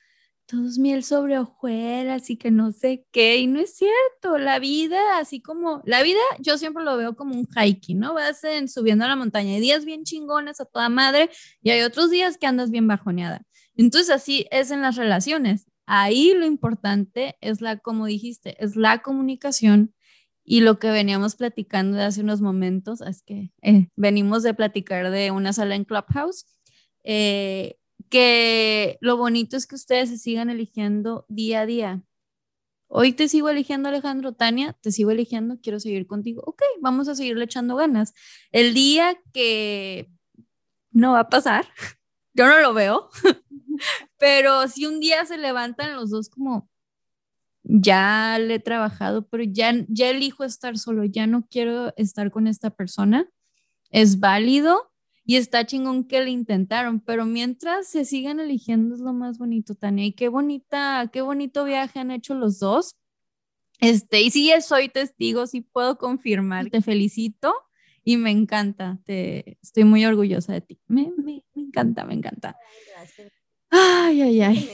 todos miel sobre hojuelas y que no sé qué, y no es cierto, la vida, así como, la vida yo siempre lo veo como un hiking, ¿no? Vas en, subiendo a la montaña, hay días bien chingones a toda madre y hay otros días que andas bien bajoneada. Entonces así es en las relaciones. Ahí lo importante es la, como dijiste, es la comunicación y lo que veníamos platicando de hace unos momentos, es que eh, venimos de platicar de una sala en Clubhouse. Eh, que lo bonito es que ustedes se sigan eligiendo día a día. Hoy te sigo eligiendo, Alejandro, Tania, te sigo eligiendo, quiero seguir contigo. Ok, vamos a seguirle echando ganas. El día que no va a pasar, yo no lo veo, pero si un día se levantan los dos como, ya le he trabajado, pero ya, ya elijo estar solo, ya no quiero estar con esta persona. Es válido y está chingón que le intentaron, pero mientras se sigan eligiendo es lo más bonito, Tania. Y qué bonita, qué bonito viaje han hecho los dos. Este, y sí, soy testigo, sí puedo confirmar. Te felicito y me encanta. Te, estoy muy orgullosa de ti. Me, me, me encanta, me encanta. Ay, ay, ay.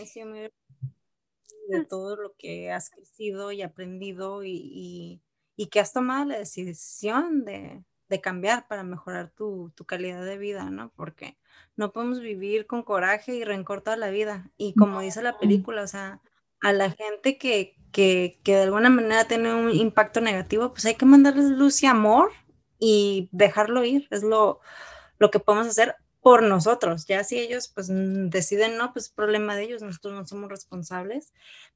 De todo lo que has crecido y aprendido y, y que has tomado la decisión de, de cambiar para mejorar tu, tu, calidad de vida, ¿no? Porque no podemos vivir con coraje y rencor toda la vida. Y como dice la película, o sea, a la gente que, que, que de alguna manera tiene un impacto negativo, pues hay que mandarles luz y amor y dejarlo ir. Es lo, lo que podemos hacer por nosotros. Ya si ellos pues deciden no, pues problema de ellos, nosotros no somos responsables,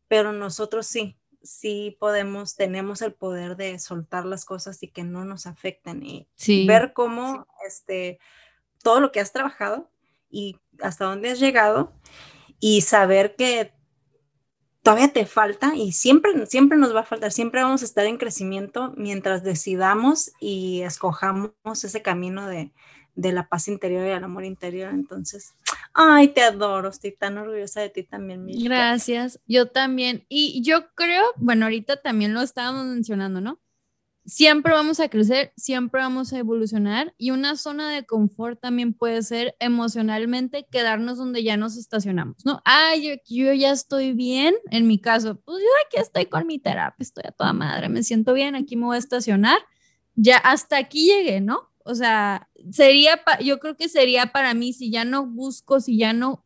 pero nosotros sí sí podemos, tenemos el poder de soltar las cosas y que no nos afecten y ver cómo este, todo lo que has trabajado y hasta dónde has llegado y saber que todavía te falta y siempre, siempre nos va a faltar, siempre vamos a estar en crecimiento mientras decidamos y escojamos ese camino de, de la paz interior y el amor interior. Entonces, ay, te adoro, estoy tan orgullosa de ti también. Mi Gracias, yo también. Y yo creo, bueno, ahorita también lo estábamos mencionando, ¿no? Siempre vamos a crecer, siempre vamos a evolucionar y una zona de confort también puede ser emocionalmente quedarnos donde ya nos estacionamos, ¿no? Ay, yo, yo ya estoy bien, en mi caso, pues yo aquí estoy con mi terapia, estoy a toda madre, me siento bien, aquí me voy a estacionar, ya hasta aquí llegué, ¿no? O sea, sería, yo creo que sería para mí, si ya no busco, si ya no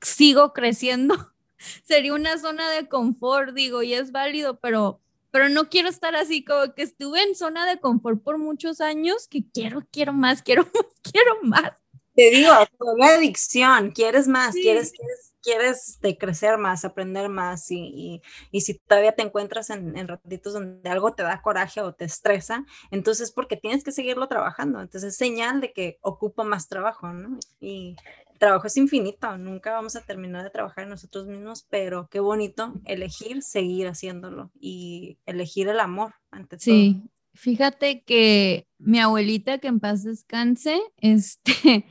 sigo creciendo, sería una zona de confort, digo, y es válido, pero, pero no quiero estar así como que estuve en zona de confort por muchos años, que quiero, quiero más, quiero más, quiero más. Te digo, la adicción, quieres más, quieres, quieres quieres de crecer más, aprender más y, y, si todavía te encuentras en, en, ratitos donde algo te da coraje o te estresa, entonces porque tienes que seguirlo trabajando. Entonces es señal de que ocupo más trabajo, ¿no? Y el trabajo es infinito, nunca vamos a terminar de trabajar en nosotros mismos, pero qué bonito elegir seguir haciéndolo y elegir el amor ante sí. Fíjate que mi abuelita, que en paz descanse, este,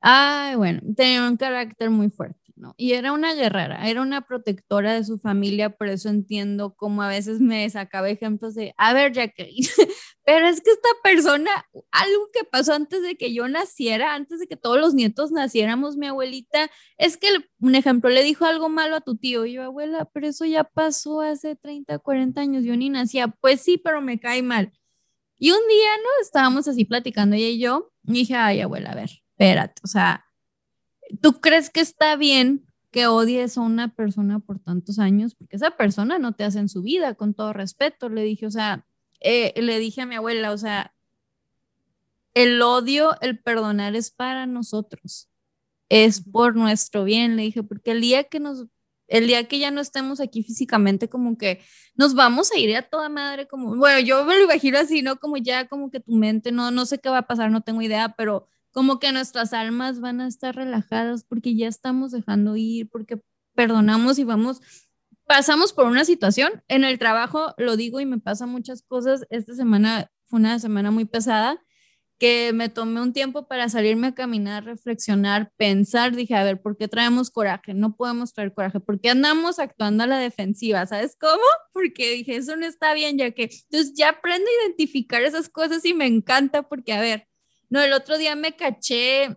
ay, bueno, tenía un carácter muy fuerte. Y era una guerrera, era una protectora de su familia, por eso entiendo cómo a veces me sacaba ejemplos de, a ver, Jacqueline, pero es que esta persona, algo que pasó antes de que yo naciera, antes de que todos los nietos naciéramos, mi abuelita, es que, un ejemplo, le dijo algo malo a tu tío, y yo, abuela, pero eso ya pasó hace 30, 40 años, yo ni nacía, pues sí, pero me cae mal. Y un día, ¿no? Estábamos así platicando ella y yo, y dije, ay, abuela, a ver, espérate, o sea, ¿tú crees que está bien que odies a una persona por tantos años? Porque esa persona no te hace en su vida, con todo respeto. Le dije, o sea, eh, le dije a mi abuela, o sea, el odio, el perdonar es para nosotros, es por nuestro bien, le dije, porque el día que nos, el día que ya no estemos aquí físicamente, como que nos vamos a ir a toda madre, como, bueno, yo me lo imagino así, ¿no? Como ya, como que tu mente, no, no sé qué va a pasar, no tengo idea, pero como que nuestras almas van a estar relajadas porque ya estamos dejando ir, porque perdonamos y vamos, pasamos por una situación. En el trabajo, lo digo y me pasa muchas cosas. Esta semana fue una semana muy pesada que me tomé un tiempo para salirme a caminar, reflexionar, pensar, dije, a ver, ¿por qué traemos coraje? No podemos traer coraje, ¿por qué andamos actuando a la defensiva? ¿Sabes cómo? Porque dije, eso no está bien, ya que entonces ya aprendo a identificar esas cosas y me encanta porque, a ver, no, el otro día me caché,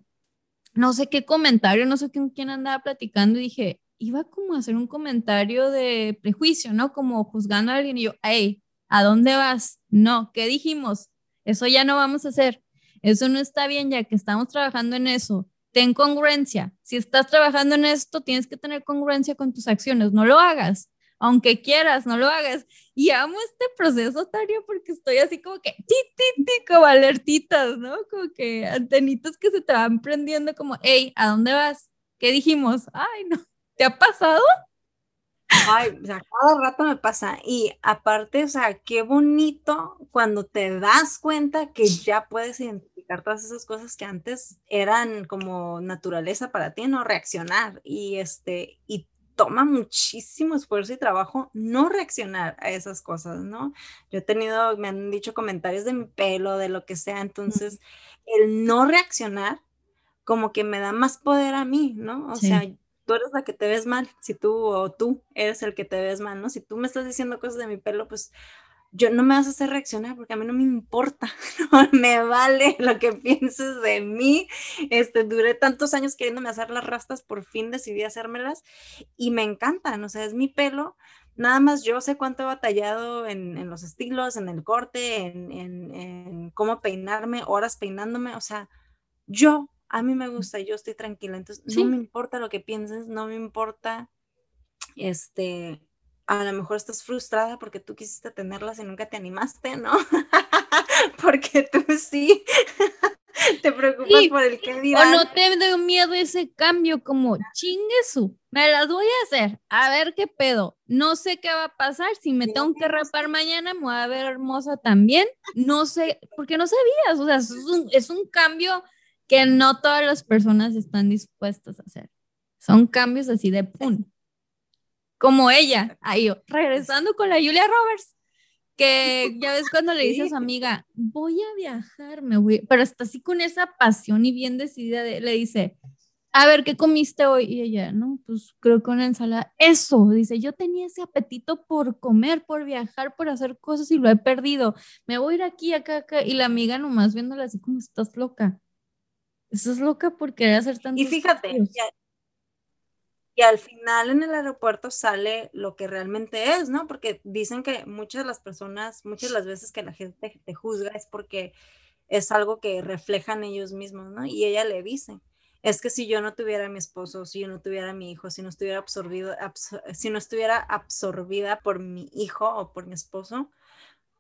no sé qué comentario, no sé con quién andaba platicando y dije, iba como a hacer un comentario de prejuicio, ¿no? Como juzgando a alguien y yo, hey, ¿a dónde vas? No, ¿qué dijimos? Eso ya no vamos a hacer. Eso no está bien ya que estamos trabajando en eso. Ten congruencia. Si estás trabajando en esto, tienes que tener congruencia con tus acciones. No lo hagas aunque quieras, no lo hagas. Y amo este proceso, Tario, porque estoy así como que, ti, ti, como alertitas, ¿no? Como que antenitas que se te van prendiendo como, hey, ¿a dónde vas? ¿Qué dijimos? Ay, no, ¿te ha pasado? Ay, o sea, cada rato me pasa. Y aparte, o sea, qué bonito cuando te das cuenta que ya puedes identificar todas esas cosas que antes eran como naturaleza para ti, no reaccionar. Y este, y toma muchísimo esfuerzo y trabajo no reaccionar a esas cosas, ¿no? Yo he tenido, me han dicho comentarios de mi pelo, de lo que sea, entonces el no reaccionar como que me da más poder a mí, ¿no? O sea, tú eres la que te ves mal, si tú o tú eres el que te ves mal, ¿no? Si tú me estás diciendo cosas de mi pelo, pues yo no me vas a hacer reaccionar porque a mí no me importa, no me vale lo que pienses de mí. Este, duré tantos años queriéndome hacer las rastas, por fin decidí hacérmelas y me encantan, o sea, es mi pelo. Nada más yo sé cuánto he batallado en, en los estilos, en el corte, en, en, en, cómo peinarme, horas peinándome, o sea, yo, a mí me gusta, yo estoy tranquila, entonces no me importa lo que pienses, no me importa, este, a lo mejor estás frustrada porque tú quisiste tenerlas y nunca te animaste, ¿no? porque tú sí te preocupas por el que dirán. O no te dio miedo ese cambio, como chingue su, me las voy a hacer, a ver qué pedo. No sé qué va a pasar, si me tengo que rapar mañana, me voy a ver hermosa también. No sé, porque no sabías, o sea, es un, es un cambio que no todas las personas están dispuestas a hacer. Son cambios así de pum como ella, ahí regresando con la Julia Roberts, que ya ves cuando le dice a su amiga, voy a viajar, me voy, pero está así con esa pasión y bien decidida, le dice, a ver, ¿qué comiste hoy? Y ella, no, pues creo que una ensalada. Eso, dice, yo tenía ese apetito por comer, por viajar, por hacer cosas y lo he perdido. Me voy a ir aquí, acá, acá. Y la amiga nomás viéndola así como, estás loca. Estás loca por querer hacer tanto. Y fíjate, y al final en el aeropuerto sale lo que realmente es, ¿no? Porque dicen que muchas de las personas, muchas de las veces que la gente te juzga es porque es algo que reflejan ellos mismos, ¿no? Y ella le dice, es que si yo no tuviera mi esposo, si yo no tuviera mi hijo, si no estuviera absorbido, si no estuviera absorbida por mi hijo o por mi esposo,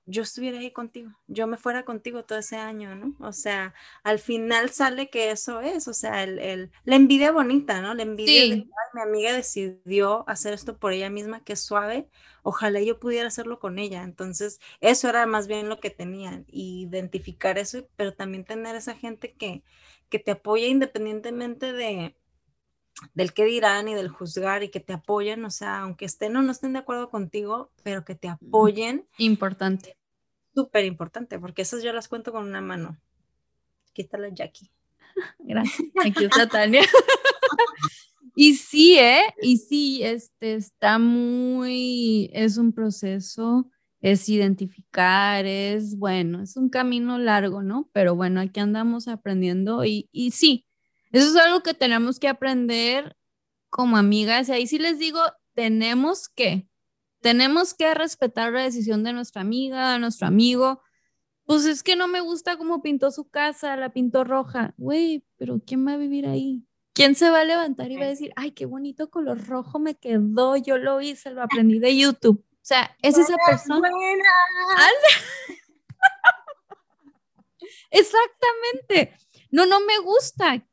yo estuviera ahí contigo, yo me fuera contigo todo ese año, ¿no? O sea, al final sale que eso es, o sea, el, la envidia bonita, ¿no? La envidia de mi amiga decidió hacer esto por ella misma, que es suave, ojalá yo pudiera hacerlo con ella. Entonces, eso era más bien lo que tenían, identificar eso, pero también tener esa gente que, que te apoya independientemente de, del qué dirán y del juzgar y que te apoyen, o sea, aunque estén o no estén de acuerdo contigo, pero que te apoyen. Importante. Súper importante, porque esas yo las cuento con una mano. Quítala, Jackie. Gracias. Aquí está Tania. y sí, ¿eh? Y sí, este está muy, es un proceso, es identificar, es bueno, es un camino largo, ¿no? Pero bueno, aquí andamos aprendiendo y, y sí, eso es algo que tenemos que aprender como amigas. Y ahí sí les digo, tenemos que, tenemos que respetar la decisión de nuestra amiga, de nuestro amigo. Pues es que no me gusta cómo pintó su casa, la pintó roja. Güey, pero ¿quién va a vivir ahí? ¿Quién se va a levantar y va a decir, ay, qué bonito color rojo me quedó, yo lo hice, lo aprendí de YouTube? O sea, es esa persona. Exactamente. No, no me gusta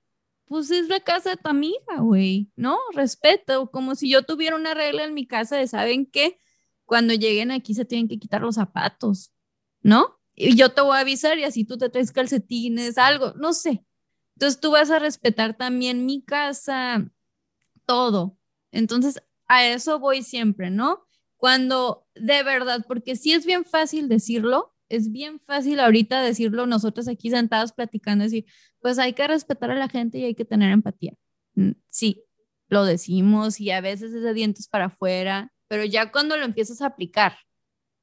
pues es la casa de tu amiga, güey, ¿no? Respeto, como si yo tuviera una regla en mi casa de, ¿saben qué? Cuando lleguen aquí se tienen que quitar los zapatos, ¿no? Y yo te voy a avisar y así tú te traes calcetines, algo, no sé. Entonces tú vas a respetar también mi casa, todo. Entonces a eso voy siempre, ¿no? Cuando de verdad, porque sí es bien fácil decirlo, es bien fácil ahorita decirlo nosotros aquí sentados platicando, decir, pues hay que respetar a la gente y hay que tener empatía. Mm, sí, lo decimos y a veces es de dientes para afuera, pero ya cuando lo empiezas a aplicar,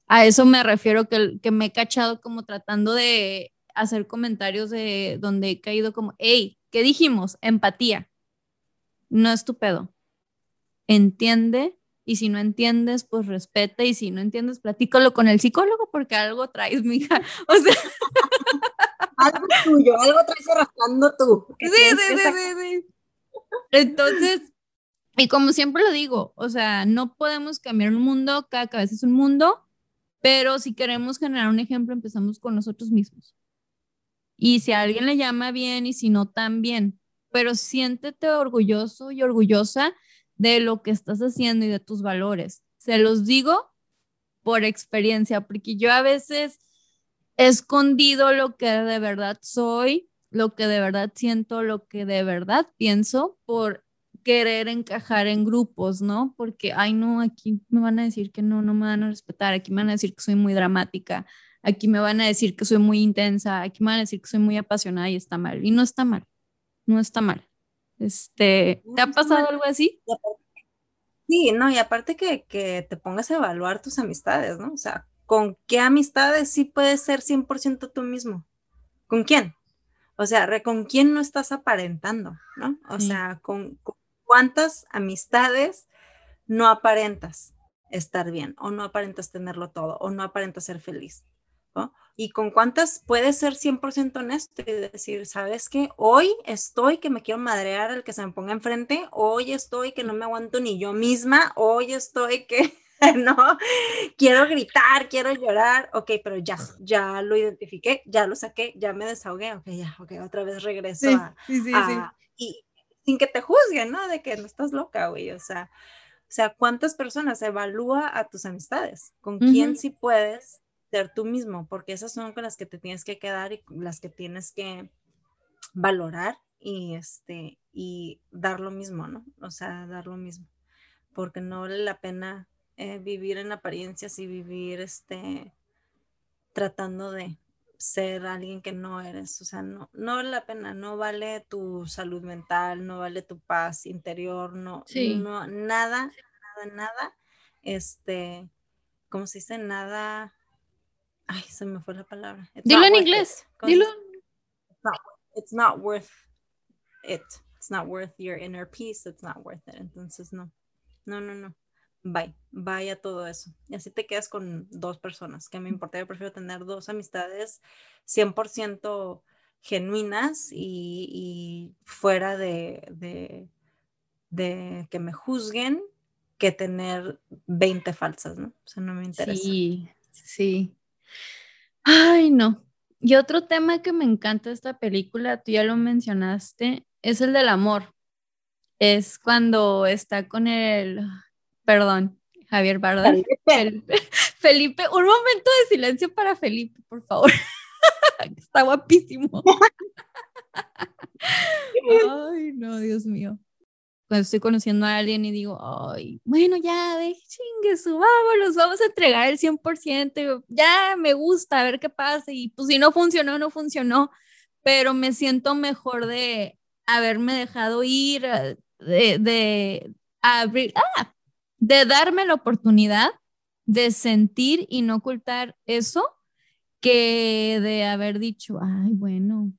a eso me refiero que, que me he cachado como tratando de hacer comentarios de donde he caído como, hey, ¿qué dijimos? Empatía. No es tu pedo. Entiende y si no entiendes, pues respeta y si no entiendes, platícalo con el psicólogo porque algo traes, mija. O sea, algo tuyo, algo traes arrastrando tú. Sí, sí, sí, sí, sí. Entonces, y como siempre lo digo, o sea, no podemos cambiar un mundo, cada cabeza es un mundo, pero si queremos generar un ejemplo, empezamos con nosotros mismos. Y si a alguien le llama bien y si no, también. Pero siéntete orgulloso y orgullosa de lo que estás haciendo y de tus valores. Se los digo por experiencia, porque yo a veces he escondido lo que de verdad soy, lo que de verdad siento, lo que de verdad pienso por querer encajar en grupos, ¿no? Porque, ay, no, aquí me van a decir que no, no me van a respetar, aquí me van a decir que soy muy dramática, aquí me van a decir que soy muy intensa, aquí me van a decir que soy muy apasionada y está mal. Y no está mal, no está mal. Este, ¿te ha pasado algo así? Sí, no, y aparte que, que te pongas a evaluar tus amistades, ¿no? O sea, ¿con qué amistades sí puedes ser 100% tú mismo? ¿Con quién? O sea, ¿con quién no estás aparentando? ¿No? O sea, ¿con, cuántas amistades no aparentas estar bien o no aparentas tenerlo todo o no aparentas ser feliz? ¿No? Y con cuántas puedes ser 100% honesto y decir, ¿sabes qué? Hoy estoy que me quiero madrear al que se me ponga enfrente, hoy estoy que no me aguanto ni yo misma, hoy estoy que no, quiero gritar, quiero llorar, ok, pero ya, ya lo identifiqué, ya lo saqué, ya me desahogué, ok, ya, ok, otra vez regreso a, sí, sí, sí. y sin que te juzguen, ¿no? De que no estás loca, güey, o sea, o sea, ¿cuántas personas evalúa a tus amistades? ¿Con quién sí puedes ser tú mismo? Porque esas son con las que te tienes que quedar y las que tienes que valorar y este y dar lo mismo, ¿no? O sea, dar lo mismo, porque no vale la pena eh, vivir en apariencias y vivir este, tratando de ser alguien que no eres. O sea, no, no vale la pena, no vale tu salud mental, no vale tu paz interior, no, no nada, nada, nada. Este, ¿cómo se dice? Nada. Ay, se me fue la palabra. Dilo en inglés. Dilo. It's not, worth it. It's not worth your inner peace. It's not worth it. Entonces, no. No, no, no bye, bye a todo eso. Y así te quedas con dos personas, que me importa, yo prefiero tener dos amistades 100% genuinas y, fuera de, de, que me juzguen que tener 20 falsas, ¿no? O sea, no me interesa. Sí, sí. Ay, no. Y otro tema que me encanta de esta película, tú ya lo mencionaste, es el del amor. Es cuando está con el, perdón, Javier Bardem. Felipe. un momento de silencio para Felipe, por favor. Está guapísimo. Ay, no, Dios mío. Cuando estoy conociendo a alguien y digo, ay, bueno, ya, de chingue su, vámonos, vamos a entregar el 100%, ya me gusta, a ver qué pasa, y pues si no funcionó, no funcionó, pero me siento mejor de haberme dejado ir, eh, de, de abrir, ah, de darme la oportunidad de sentir y no ocultar eso que de haber dicho, ay, bueno,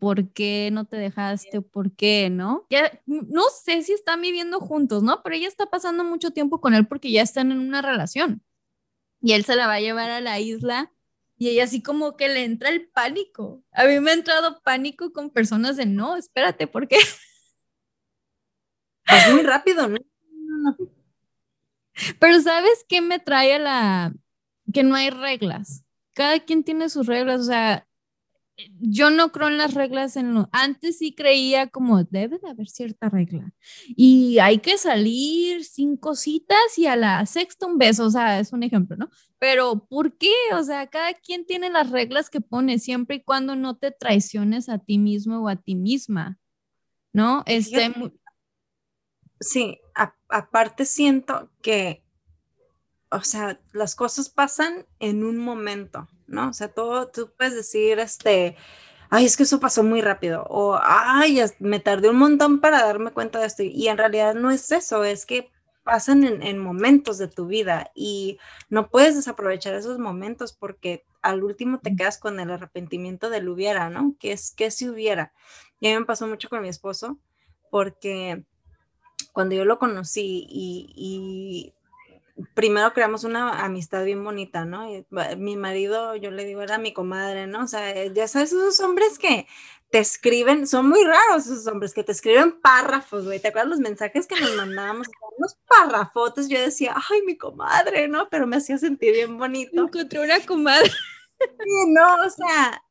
¿por qué no te dejaste? ¿Por qué no? Ya no sé si están viviendo juntos, ¿no? Pero ella está pasando mucho tiempo con él porque ya están en una relación. Y él se la va a llevar a la isla y ella así como que le entra el pánico. A mí me ha entrado pánico con personas de no, espérate, ¿por qué? Es muy rápido, ¿no? no, no. Pero ¿sabes qué me trae a la... que no hay reglas? Cada quien tiene sus reglas, o sea, yo no creo en las reglas en lo... Antes sí creía como debe de haber cierta regla. Y hay que salir cinco citas y a la sexta un beso, o sea, es un ejemplo, ¿no? Pero ¿por qué? O sea, cada quien tiene las reglas que pone siempre y cuando no te traiciones a ti mismo o a ti misma, ¿no? Este, sí, aparte siento que, o sea, las cosas pasan en un momento, ¿no? O sea, todo, tú puedes decir, este, ay, es que eso pasó muy rápido, o ay, me tardé un montón para darme cuenta de esto, y en realidad no es eso, es que pasan en, momentos de tu vida y no puedes desaprovechar esos momentos porque al último te quedas con el arrepentimiento del hubiera, ¿no? Que es que si hubiera. Y a mí me pasó mucho con mi esposo porque cuando yo lo conocí y, primero creamos una amistad bien bonita, ¿no? mi marido, yo le digo, era mi comadre, ¿no? O sea, eh, ya sabes, esos hombres que te escriben, son muy raros esos hombres que te escriben párrafos, güey. ¿Te acuerdas los mensajes que nos mandábamos? Unos párrafotes, yo decía, ay, mi comadre, ¿no? Pero me hacía sentir bien bonito. Encontré una comadre. Sí, no, o sea,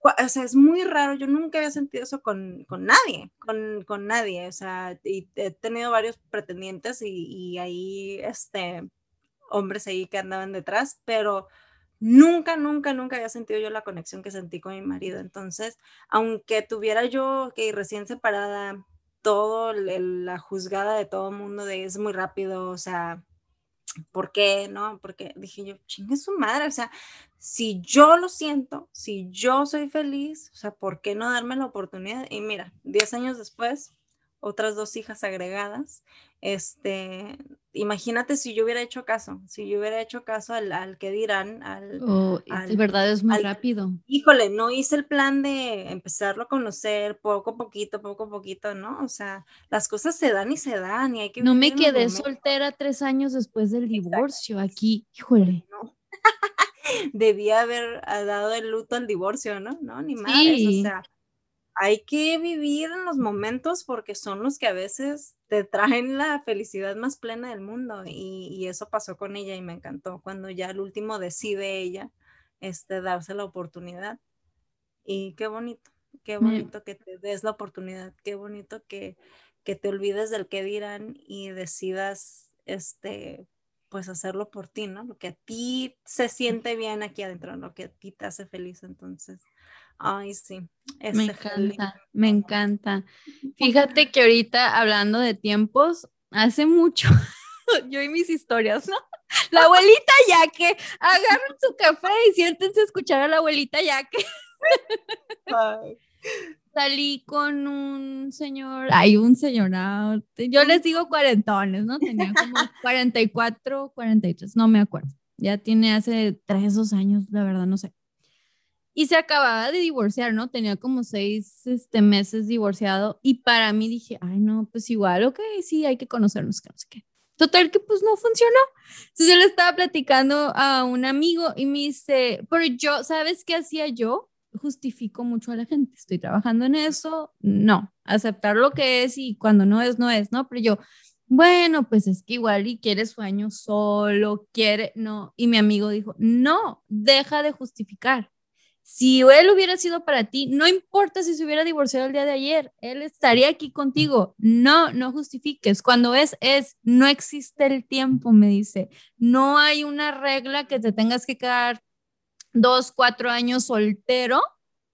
o sea, es muy raro, yo nunca había sentido eso con, con nadie, con, con, nadie, o sea, y he tenido varios pretendientes y, y ahí, este, hombres ahí que andaban detrás, pero nunca, nunca, nunca había sentido yo la conexión que sentí con mi marido. Entonces, aunque tuviera yo que recién separada todo la juzgada de todo el mundo es muy rápido, o sea, ¿por qué? ¿No? Porque dije yo, chingue su madre, o sea, si yo lo siento, si yo soy feliz, o sea, ¿por qué no darme la oportunidad? Y mira, 10 años después, otras dos hijas agregadas, este, imagínate si yo hubiera hecho caso, si yo hubiera hecho caso al, que dirán, al, oh, de verdad es muy rápido. Híjole, no hice el plan de empezarlo a conocer poco a poquito, poco a poquito, ¿no? O sea, las cosas se dan y se dan y hay que... No me quedé soltera tres años después del divorcio aquí, híjole. Debía haber ah, dado el luto al divorcio, ¿no? No, ni más. O sea, hay que vivir en los momentos porque son los que a veces te traen la felicidad más plena del mundo y, eso pasó con ella y me encantó cuando ya el último decide ella este, darse la oportunidad y qué bonito, qué bonito que te des la oportunidad, qué bonito que, que te olvides del que dirán y decidas este pues hacerlo por ti, ¿no? Lo que a ti se siente bien aquí adentro, lo que a ti te hace feliz, entonces Ay, sí. Me encanta, me encanta. Fíjate que ahorita hablando de tiempos, hace mucho, yo y mis historias, ¿no? La abuelita ya que agarren su café y siéntense a escuchar a la abuelita ya que salí con un señor, hay un señor, yo les digo cuarentones, ¿no? Tenía como 44, 43, no me acuerdo. Ya tiene hace tres, dos años, la verdad, no sé y se acababa de divorciar, ¿no? Tenía como seis este, meses divorciado y para mí dije, ay, no, pues igual, ok, sí, hay que conocernos, que no sé qué. Total que pues no funcionó. Entonces yo le estaba platicando a un amigo y me dice, pero yo, ¿sabes qué hacía yo? Justifico mucho a la gente, estoy trabajando en eso, no, aceptar lo que es y cuando no es, no es, ¿no? Pero yo, bueno, pues es que igual y quiere sueño solo, quiere, no. Y mi amigo dijo, no, deja de justificar si él hubiera sido para ti, no importa si se hubiera divorciado el día de ayer, él estaría aquí contigo. No, no justifiques. Cuando es, es, no existe el tiempo, me dice. No hay una regla que te tengas que quedar dos, cuatro años soltero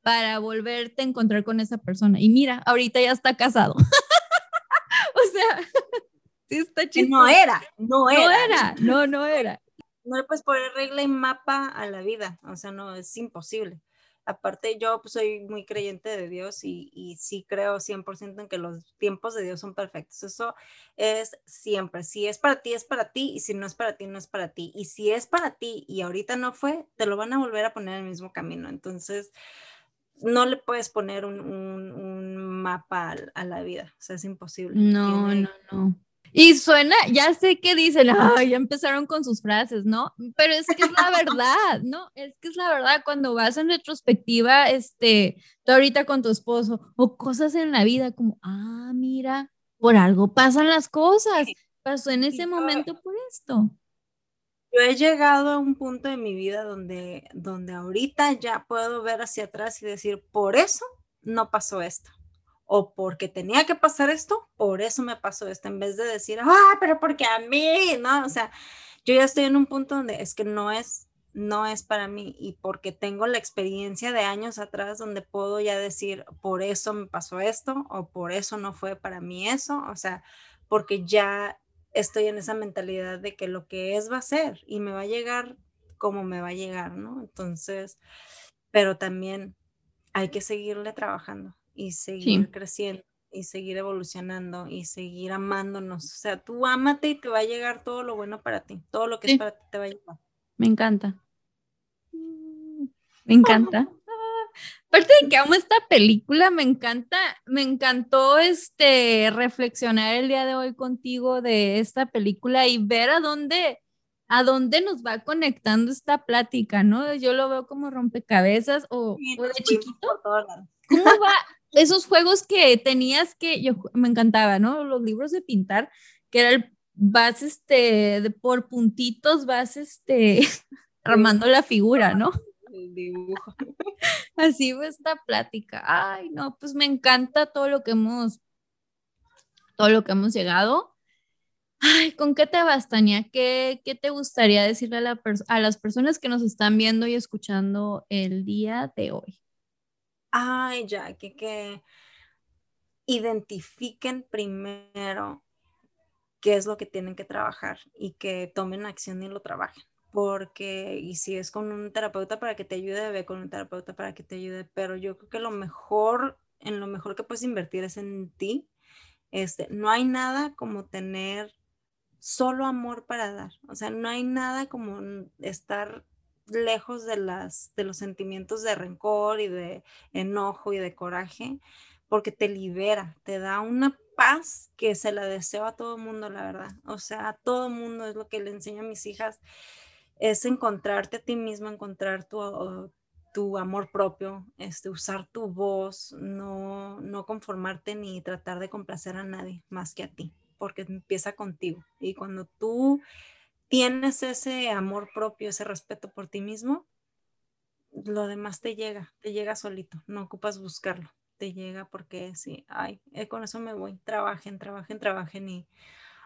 para volverte a encontrar con esa persona. Y mira, ahorita ya está casado. o sea, sí está chistoso. No era, no era. No era, no, no era no le puedes poner regla y mapa a la vida, o sea, no, es imposible. Aparte, yo pues, soy muy creyente de Dios y, y sí creo 100% en que los tiempos de Dios son perfectos. Eso es siempre. Si es para ti, es para ti. Y si no es para ti, no es para ti. Y si es para ti y ahorita no fue, te lo van a volver a poner en el mismo camino. Entonces, no le puedes poner un, un, mapa a, la vida. O sea, es imposible. No, no, no. Y suena, ya sé que dicen, ay, ya empezaron con sus frases, ¿no? Pero es que es la verdad, ¿no? Es que es la verdad, cuando vas en retrospectiva, este, tú ahorita con tu esposo, o cosas en la vida como, ah, mira, por algo pasan las cosas, pasó en ese momento por esto. Yo he llegado a un punto de mi vida donde, donde ahorita ya puedo ver hacia atrás y decir, por eso no pasó esto o porque tenía que pasar esto, por eso me pasó esto, en vez de decir, ah, pero porque a mí, ¿no? O sea, yo ya estoy en un punto donde es que no es, no es para mí y porque tengo la experiencia de años atrás donde puedo ya decir, por eso me pasó esto o por eso no fue para mí eso, o sea, porque ya estoy en esa mentalidad de que lo que es va a ser y me va a llegar como me va a llegar, ¿no? Entonces, pero también hay que seguirle trabajando y seguir creciendo y seguir evolucionando y seguir amándonos. O sea, tú ámate y te va a llegar todo lo bueno para ti, todo lo que es para ti te va a llegar. Me encanta. Me encanta. Aparte de que amo esta película, me encanta, me encantó este reflexionar el día de hoy contigo de esta película y ver a dónde, a dónde nos va conectando esta plática, ¿no? Yo lo veo como rompecabezas o, o de chiquito. ¿Cómo va? esos juegos que tenías que, yo me encantaba, ¿no? Los libros de pintar, que era el, vas este, de, por puntitos, vas este, armando la figura, ¿no? El dibujo. Así fue esta plática. Ay, no, pues me encanta todo lo que hemos, todo lo que hemos llegado. Ay, ¿con qué te bastaría? ¿Qué, ¿Qué, te gustaría decirle a, la a las personas que nos están viendo y escuchando el día de hoy? ay, ya, que, identifiquen primero qué es lo que tienen que trabajar y que tomen acción y lo trabajen. Porque, y si es con un terapeuta para que te ayude, ve con un terapeuta para que te ayude, pero yo creo que lo mejor, en lo mejor que puedes invertir es en ti. Este, no hay nada como tener solo amor para dar. O sea, no hay nada como estar lejos de, las, de los sentimientos de rencor y de enojo y de coraje, porque te libera, te da una paz que se la deseo a todo mundo, la verdad. O sea, a todo mundo es lo que le enseño a mis hijas, es encontrarte a ti mismo, encontrar tu, tu amor propio, este, usar tu voz, no, no conformarte ni tratar de complacer a nadie más que a ti, porque empieza contigo. Y cuando tú tienes ese amor propio, ese respeto por ti mismo, lo demás te llega, te llega solito, no ocupas buscarlo, te llega porque sí, ay, eh, con eso me voy, trabajen, trabajen, trabajen y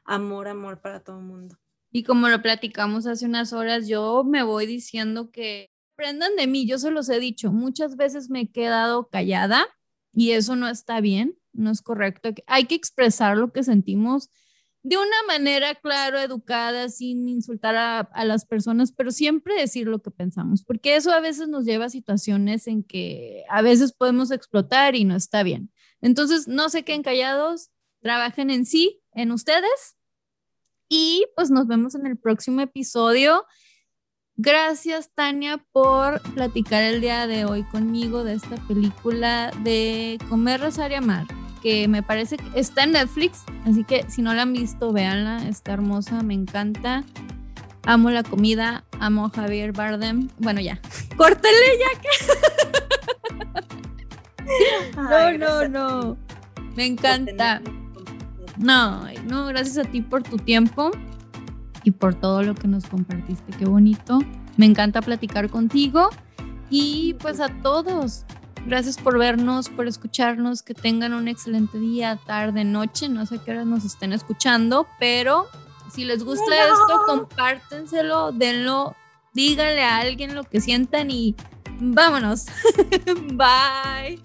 amor, amor para todo el mundo. Y como lo platicamos hace unas horas, yo me voy diciendo que aprendan de mí, yo se los he dicho, muchas veces me he quedado callada y eso no está bien, no es correcto, hay que expresar lo que sentimos de una manera, claro, educada, sin insultar a, las personas, pero siempre decir lo que pensamos, porque eso a veces nos lleva a situaciones en que a veces podemos explotar y no está bien. Entonces, no se queden callados, trabajen en sí, en ustedes, y pues nos vemos en el próximo episodio. Gracias, Tania, por platicar el día de hoy conmigo de esta película de Comer, Rezar y Amar que me parece que está en Netflix, así que si no la han visto, véanla, está hermosa, me encanta. Amo la comida, amo a Javier Bardem. Bueno, ya, córtele ya que. no, no, no. Me encanta. No, no, gracias a ti por tu tiempo y por todo lo que nos compartiste. Qué bonito. Me encanta platicar contigo. Y pues a todos, Gracias por vernos, por escucharnos, que tengan un excelente día, tarde, noche, no sé qué horas nos estén escuchando, pero si les gusta esto, compártenselo, denlo, díganle a alguien lo que sientan y vámonos. Bye.